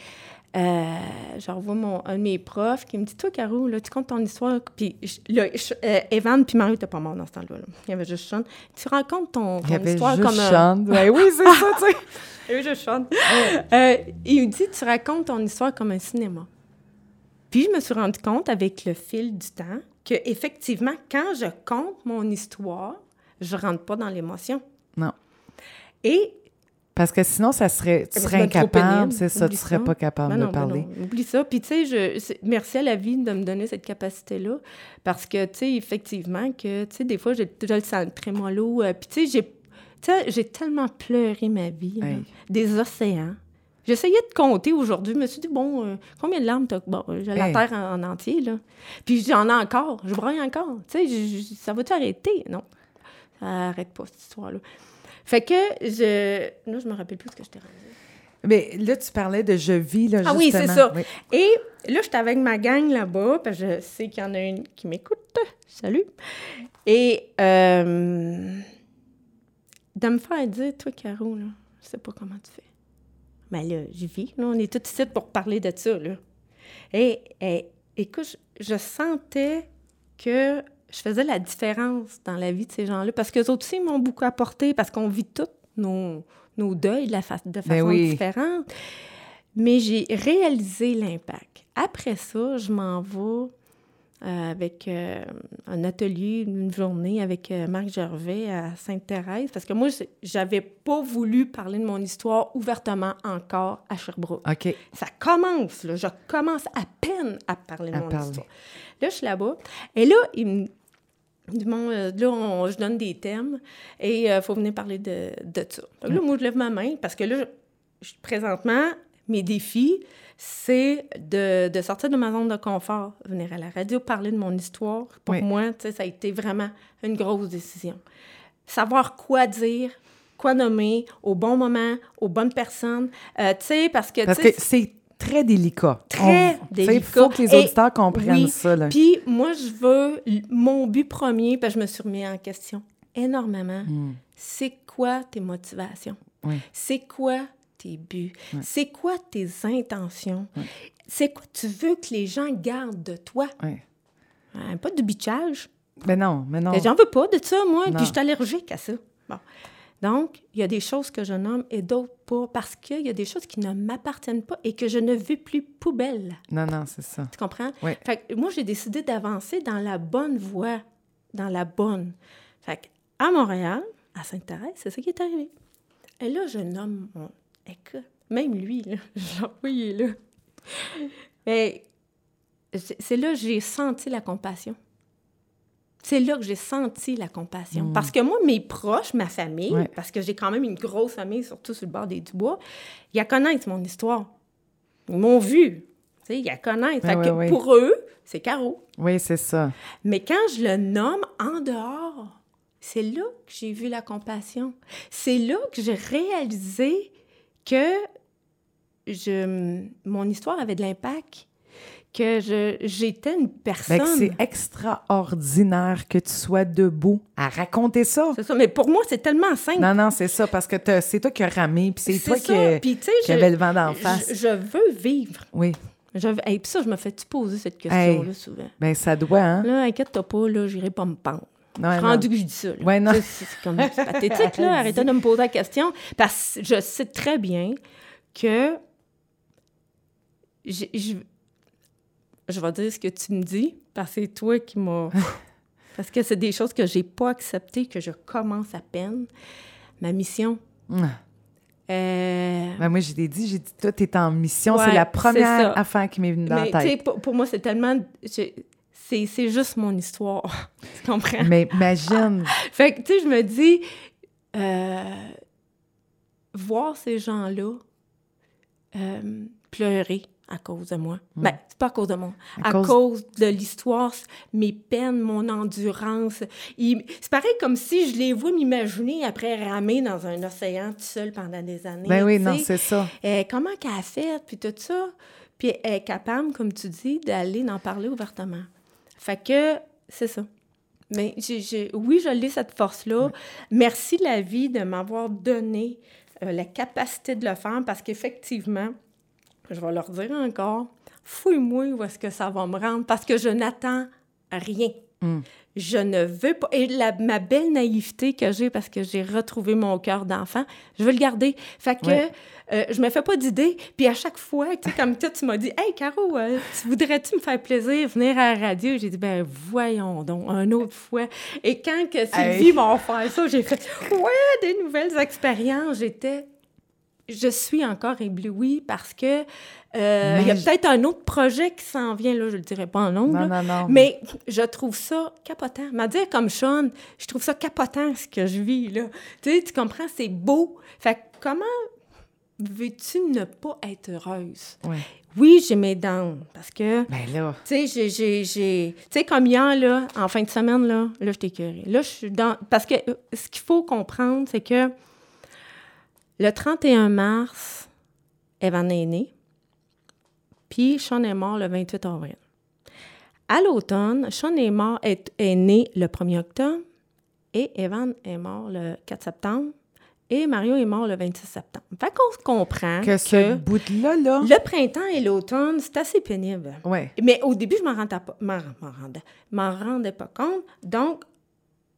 Euh, je revois mon, un de mes profs qui me dit Toi, Caro, là, tu comptes ton histoire? Puis, là, je- euh, Evan puis Mario n'étaient pas morts dans ce temps-là. là. Il y avait juste Sean. Tu racontes ton, Il y ton avait histoire juste comme un. Oui, c'est ça, tu sais. Il y avait juste Sean. Euh, il me dit Tu racontes ton histoire comme un cinéma. Puis je me suis rendu compte avec le fil du temps que effectivement, quand je compte mon histoire, je rentre pas dans l'émotion. Non. Et Parce que sinon, ça serait, tu serais incapable, c'est ça, tu serais ça. pas capable Ben de ben parler. non, oublie ça. Puis, tu sais, merci à la vie de me donner cette capacité-là. Parce que, tu sais, effectivement, que, tu sais, des fois, j'ai je le sens le trémolo. euh, puis, tu sais, j'ai, j'ai tellement pleuré ma vie. là. Des océans. J'essayais de compter aujourd'hui. Je me suis dit, bon, euh, combien de larmes t'as? Bon, euh, j'ai la terre en, en entier, là. Puis, j'en ai encore. Je braille encore. Tu sais, ça va-tu arrêter? Non. Ça arrête pas, cette histoire-là. Fait que, je... Là, je me rappelle plus ce que je t'ai rendu. Mais là, tu parlais de je vis, là, Ah oui, c'est ça. Oui. Et là, j'étais avec ma gang là-bas, parce que je sais qu'il y en a une qui m'écoute. Salut. Et euh, de me faire dire, toi, Caro, là, je sais pas comment tu fais. Mais là, j'y vis. Là, on est tous ici pour parler de ça. Là. Et, et écoute, je, je sentais que je faisais la différence dans la vie de ces gens-là. Parce que autres aussi m'ont beaucoup apporté, parce qu'on vit tous nos, nos deuils de, la fa- de façon oui. différente. Mais j'ai réalisé l'impact. Après ça, je m'en vais euh, avec euh, un atelier, une journée avec euh, Marc Gervais à Sainte-Thérèse, parce que moi, j'avais pas voulu parler de mon histoire ouvertement encore à Sherbrooke. OK. Ça commence, là. Je commence à peine à parler de À mon parler. histoire. Là, je suis là-bas. Et là, ils me- ils m'ont, euh, là, on- je donne des thèmes et il faut venir parler de, de ça. Que là, moi, je lève ma main parce que là, je- présentement, mes défis, c'est de, de sortir de ma zone de confort, venir à la radio, parler de mon histoire. Pour Oui. moi, ça a été vraiment une grosse décision. Savoir quoi dire, quoi nommer, au bon moment, aux bonnes personnes. Euh, tu sais, parce que... Parce que c'est très délicat. Très On- délicat. Il faut que les Et- auditeurs comprennent oui, ça. Là. Puis moi, je veux, mon but premier, parce que je me suis remis en question énormément, Hmm. c'est quoi tes motivations? Oui. C'est quoi tes buts? C'est quoi tes intentions? C'est quoi tu veux que les gens gardent de toi? Hein, pas de bitchage. Mais non, mais non. J'en veux pas de ça, moi, puis je suis allergique à ça. Bon. Donc, il y a des choses que je nomme et d'autres pas, parce qu'il y a des choses qui ne m'appartiennent pas et que je ne veux plus poubelle. Non, non, c'est ça. Tu comprends? Oui. Fait que moi, j'ai décidé d'avancer dans la bonne voie, dans la bonne. Fait que à Montréal, à Sainte-Thérèse, c'est ça qui est arrivé. Et là, je nomme mon... Écoute, même lui, là, genre, oui, il est là. Mais c'est c'est là que j'ai senti la compassion. C'est là que j'ai senti la compassion. Parce que moi, mes proches, ma famille, Mm. Ouais. parce que j'ai quand même une grosse famille, surtout sur le bord des Dubois, ils connaissent mon histoire. Ils m'ont vu. Ils la connaissent. Ouais, Fait que ouais, pour eux, c'est Caro. Oui, c'est ça. Mais quand je le nomme en dehors, c'est là que j'ai vu la compassion. C'est là que j'ai réalisé que je, mon histoire avait de l'impact, que je, j'étais une Ben, personne. c'est extraordinaire que tu sois debout à raconter ça. C'est ça. Mais pour moi, c'est tellement simple. Non, non, c'est ça, parce que c'est toi qui as ramé, puis c'est toi qui. Puis, qui je- avait le vent d'en face. Je, je veux vivre. Oui. Je. Hey, puis ça, je me fais-tu poser cette question-là souvent? Ben, ça doit, hein? Là, inquiète-toi pas, là, j'irai pas me pendre. Non, Je suis rendu que je dis ça. Ouais, non. C'est- comme c'est pathétique, là. Arrêtez de me poser la question. Parce que je sais très bien que je, je, je vais dire ce que tu me dis, parce que c'est toi qui m'as... parce que c'est des choses que j'ai pas acceptées, que je commence à peine. Ma mission. Hum. euh, Ben, moi, je l'ai dit, j'ai dit, toi, t'es en mission. Ouais, c'est la première affaire qui m'est venue dans mais la tu sais, tête. pour, pour moi, c'est tellement... c'est juste mon histoire. tu comprends? Mais imagine. Fait que, tu sais, je me dis, euh, voir ces gens-là euh, pleurer à cause de moi. Ben, c'est pas à cause de moi. À À, cause- cause... de l'histoire, mes peines, mon endurance. Ils- C'est pareil comme si je les vois m'imaginer après ramer dans un océan tout seul pendant des années. Ben oui, non, c'est ça. Euh, comment qu'elle a fait, puis tout ça. Puis elle est capable, comme tu dis, d'aller en parler ouvertement. Fait que c'est ça. Mais j'ai, j'ai- oui, je l'ai, cette force-là. Merci la vie de m'avoir donné euh, la capacité de le faire parce qu'effectivement, je vais leur dire encore, fouille-moi où est-ce que ça va me rendre parce que je n'attends rien. Mm. Je ne veux pas. Et la, ma belle naïveté que j'ai parce que j'ai retrouvé mon cœur d'enfant, je veux le garder. Fait que Ouais. euh, je me fais pas d'idée. Puis à chaque fois, tu sais, comme toi, tu m'as dit Hey, Caro, euh, tu voudrais-tu me faire plaisir venir à la radio J'ai dit Ben, voyons donc, une autre fois. Et quand que Sylvie Hey. m'a offert ça, j'ai fait Ouais, des nouvelles expériences. J'étais. Je suis encore éblouie parce que euh, il y a peut-être un autre projet qui s'en vient, là, je le dirai pas en nombre. Non, là. non, non. Mais je trouve ça capotant. M'a dire comme Sean, je trouve ça capotant ce que je vis, là. Tu sais, tu comprends, c'est beau. Fait que comment veux-tu ne pas être heureuse? Ouais. Oui, j'ai mes dents, parce que, Ben là. tu sais, j'ai- j'ai... j'ai- Tu sais, comme hier, là, en fin de semaine, là, là, je t'écœurais. Là, je suis dans... Parce que euh, ce qu'il faut comprendre, c'est que le 31 mars, Evan est né, puis Sean est mort le 28 avril. À l'automne, Sean est, mort, est, est né le 1er octobre et Evan est mort le 4 septembre. Et Mario est mort le 26 septembre. Fait qu'on se comprend Que ce bout-là, là. le printemps et l'automne, c'est assez pénible. Ouais. Mais au début, je m'en rendais pas, m'en, m'en rendais, m'en rendais pas compte. Donc,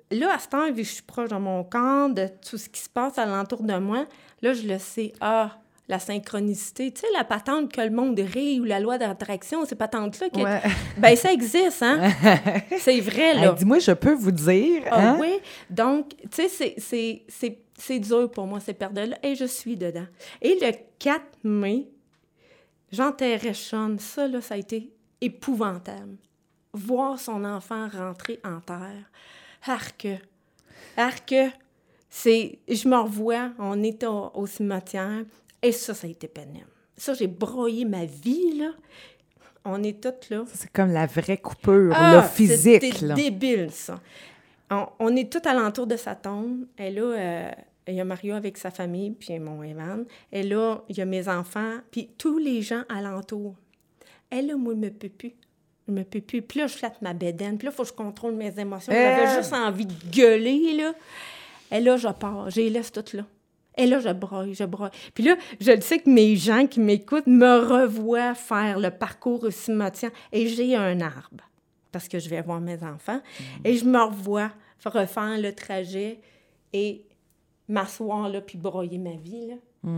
là, à ce temps, vu que je suis proche de mon camp, de tout ce qui se passe alentour de moi, là, je le sais. Ah, la synchronicité. Tu sais, la patente que le monde rit ou la loi d'attraction, ces patentes-là, Ouais. ben ça existe, hein? c'est vrai, là. Hey, Dis-moi, je peux vous dire. Ah hein? oui, donc, tu sais, c'est- dur pour moi, ces périodes-là, et je suis dedans. Et le 4 mai, j'enterrais Sean. Ça, là, ça a été épouvantable. Voir son enfant rentrer en terre. Arc. Arc. C'est... Je me revois, on est au, au cimetière, et ça, ça a été pénible. Ça, j'ai broyé ma vie, là. On est toutes là. C'est comme la vraie coupure, Ah, là, physique. C'était Là. débile, ça. On, on est tout alentour de sa tombe. Et là, euh, il y a Mario avec sa famille, puis mon Evan. Et là, il y a mes enfants, puis tous les gens alentour. Et là, moi, je me peux plus. Je me peux plus. Puis là, je flatte ma bédaine. Puis là, il faut que je contrôle mes émotions. J'avais Euh. juste envie de gueuler, là. Et là, je pars. Laisse toutes là. Et là, je broye, je broye. Puis là, je le sais que mes gens qui m'écoutent me revoient faire le parcours au cimetière. Et j'ai un arbre, parce que je vais voir mes enfants. Et je me revois refaire le trajet et m'asseoir là, puis broyer ma vie, là.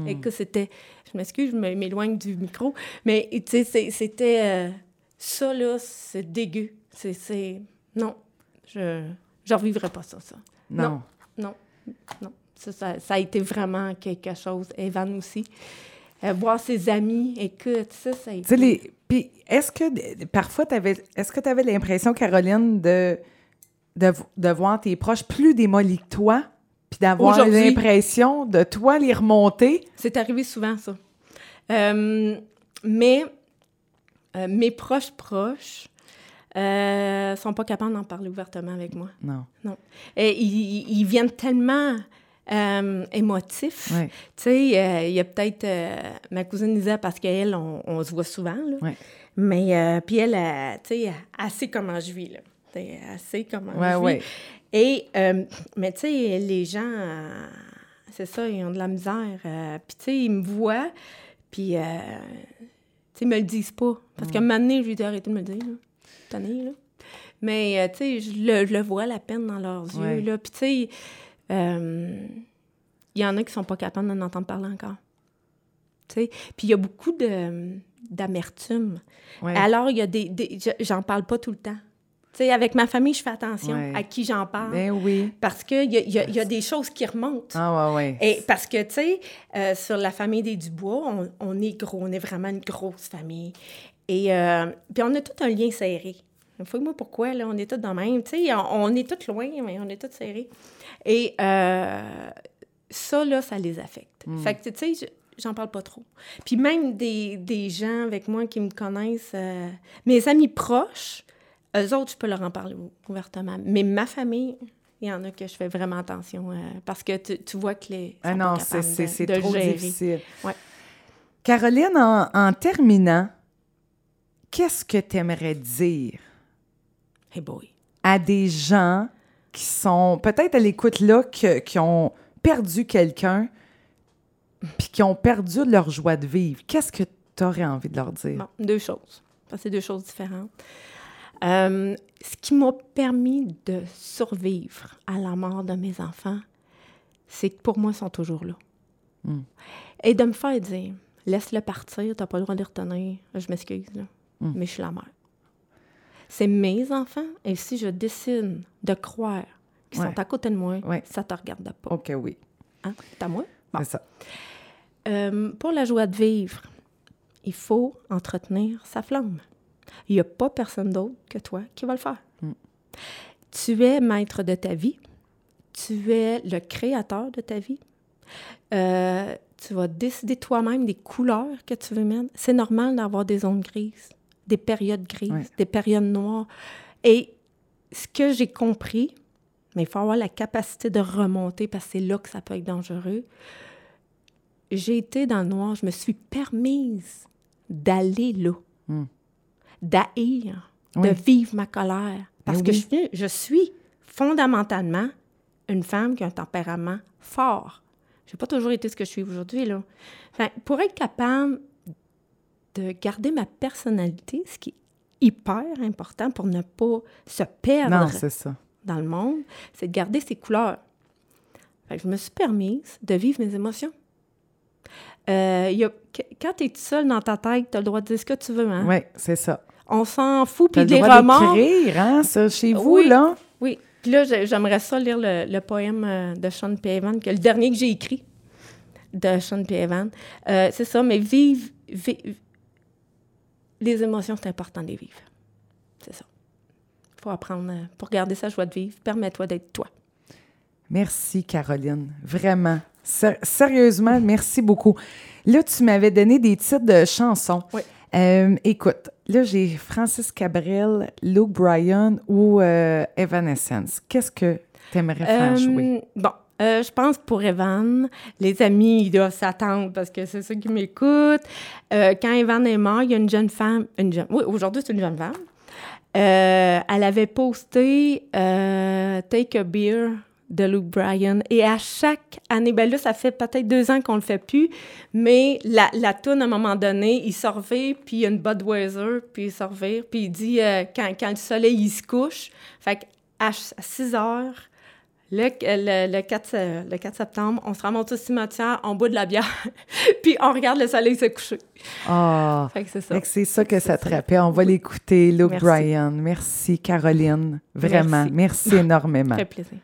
Et que c'était... Je m'excuse, je m'éloigne du micro, mais tu sais, c'était... euh, ça, là, c'est dégueu. C'est... Non, je... Je revivrai pas ça, ça. Non. Non, non. Ça, ça, ça a été vraiment quelque chose. Evan aussi. Euh, voir ses amis, écoute, ça, ça a été... les... Puis, est-ce que, parfois, t'avais... est-ce que tu avais l'impression, Caroline, de... De... de voir tes proches plus démolis que toi, puis d'avoir Aujourd'hui. l'impression de toi les remonter? C'est arrivé souvent, ça. Euh, mais euh, mes proches proches euh, sont pas capables d'en parler ouvertement avec moi. Non. Et ils, ils viennent tellement euh, émotifs. Tu sais, euh, il y a peut-être ma cousine Lisa, parce qu'elle, on, on se voit souvent, là. Ouais. Mais, euh, puis elle, tu sais, elle sait comment je vis, là. Tu sais, Elle sait comment Ouais, je vis. ouais. Et, euh, mais tu sais, les gens, c'est ça, ils ont de la misère. puis tu sais, ils me voient, puis, tu sais, ils me le disent pas. Parce qu'à un moment donné, je lui dis, arrêtez de me le dire, là. Là. Mais, euh, tu sais, je le, je le vois, la peine dans leurs Ouais. yeux, là. Puis tu sais, euh, il y en a qui sont pas capables d'en entendre parler encore. Tu sais, puis il y a beaucoup de d'amertume. Ouais. Alors, il y a des... des- je- j'en parle pas tout le temps. Tu sais, avec ma famille, je fais attention Ouais. à qui j'en parle. Ben oui. Parce qu'il y y, a, il y a des choses qui remontent. Ah, ouais, ouais. Et parce que, tu sais, euh, sur la famille des Dubois, on, on est gros, on est vraiment une grosse famille. Et euh, puis on a tout un lien serré. Fouille-moi pourquoi, là, on est tous dans le même. Tu sais, on, on est tous loin, mais on est tous serrés. Et euh, ça, là, ça les affecte. Fait que, tu sais, je- j'en parle pas trop. Puis même des, des gens avec moi qui me connaissent, euh, mes amis proches, eux autres, je peux leur en parler ou- ouvertement. Mais ma famille, il y en a que je fais vraiment attention euh, parce que tu, tu vois que les. Ah non, c'est trop gérer. difficile. Ouais. Caroline, en, en terminant, qu'est-ce que tu aimerais dire? Hey boy. à des gens qui sont peut-être à l'écoute là, que- qui ont perdu quelqu'un, puis qui ont perdu leur joie de vivre? Qu'est-ce que tu aurais envie de leur dire? Bon, deux choses. C'est deux choses différentes. Euh, ce qui m'a permis de survivre à la mort de mes enfants, c'est que pour moi, ils sont toujours là. Mm. Et de me faire dire, laisse-le partir, t'as pas le droit de retenir. Je m'excuse, là, Mm. mais je suis la mère. C'est mes enfants, et si je décide de croire qu'ils Ouais. sont à côté de moi, Ouais. ça te regarde pas. OK, oui. Hein? C'est à moi? Bon. C'est ça. Euh, pour la joie de vivre, il faut entretenir sa flamme. Il n'y a pas personne d'autre que toi qui va le faire. Mm. Tu es maître de ta vie. Tu es le créateur de ta vie. Euh, tu vas décider toi-même des couleurs que tu veux mettre. C'est normal d'avoir des zones grises, des périodes grises, Ouais. des périodes noires. Et ce que j'ai compris, mais il faut avoir la capacité de remonter parce que c'est là que ça peut être dangereux j'ai été dans le noir, je me suis permise d'aller là, Mm. d'haïr, Oui. de vivre ma colère. Parce Mais que oui. je, suis- je suis fondamentalement une femme qui a un tempérament fort. J'ai pas toujours été ce que je suis aujourd'hui, là. Enfin, pour être capable de garder ma personnalité, ce qui est hyper important pour ne pas se perdre Non, c'est ça. dans le monde, c'est de garder ses couleurs. Fait que je me suis permise de vivre mes émotions. Euh, y a- quand tu es seul dans ta tête, tu as le droit de dire ce que tu veux. Hein? Oui, c'est ça. On s'en fout. Puis le les d'écrire, hein, ça, chez vous, Oui. là. Oui. Puis là, j'ai- j'aimerais ça lire le, le poème euh, de Sean P. Evan, que le dernier que j'ai écrit de Sean P. Evan. Euh, c'est ça, mais vivre. vi- les émotions, c'est important de les vivre. C'est ça. Il faut apprendre. euh, pour garder sa joie de vivre, permets-toi d'être toi. Merci, Caroline. Vraiment. Sé- sérieusement, merci beaucoup. Là, tu m'avais donné des titres de chansons. Oui. Euh, écoute, là, j'ai Francis Cabrel, Luke Bryan ou euh, Evanescence. Qu'est-ce que tu aimerais faire Euh, jouer? Bon, euh, je pense pour Evan, les amis, ils doivent s'attendre parce que c'est ceux qui m'écoutent. Euh, quand Evan est mort, il y a une jeune femme, oui, aujourd'hui, c'est une jeune femme. Euh, elle avait posté Take a Beer de Luke Bryan. Et à chaque année, ben là, ça fait peut-être deux ans qu'on le fait plus, mais la, la toune, à un moment donné, il sort puis il y a une Budweiser, puis il sort puis il dit quand, le soleil, il se couche. Fait qu'à 6 heures, le, le, le 4, se- le 4 septembre, on se ramasse au cimetière, on boit de la bière, puis on regarde le soleil se coucher. Ah, c'est ça. c'est ça que ça te rappelle. On va l'écouter, Luke Merci. Bryan. Merci, Caroline. Vraiment. Merci. Merci énormément. Plaisir.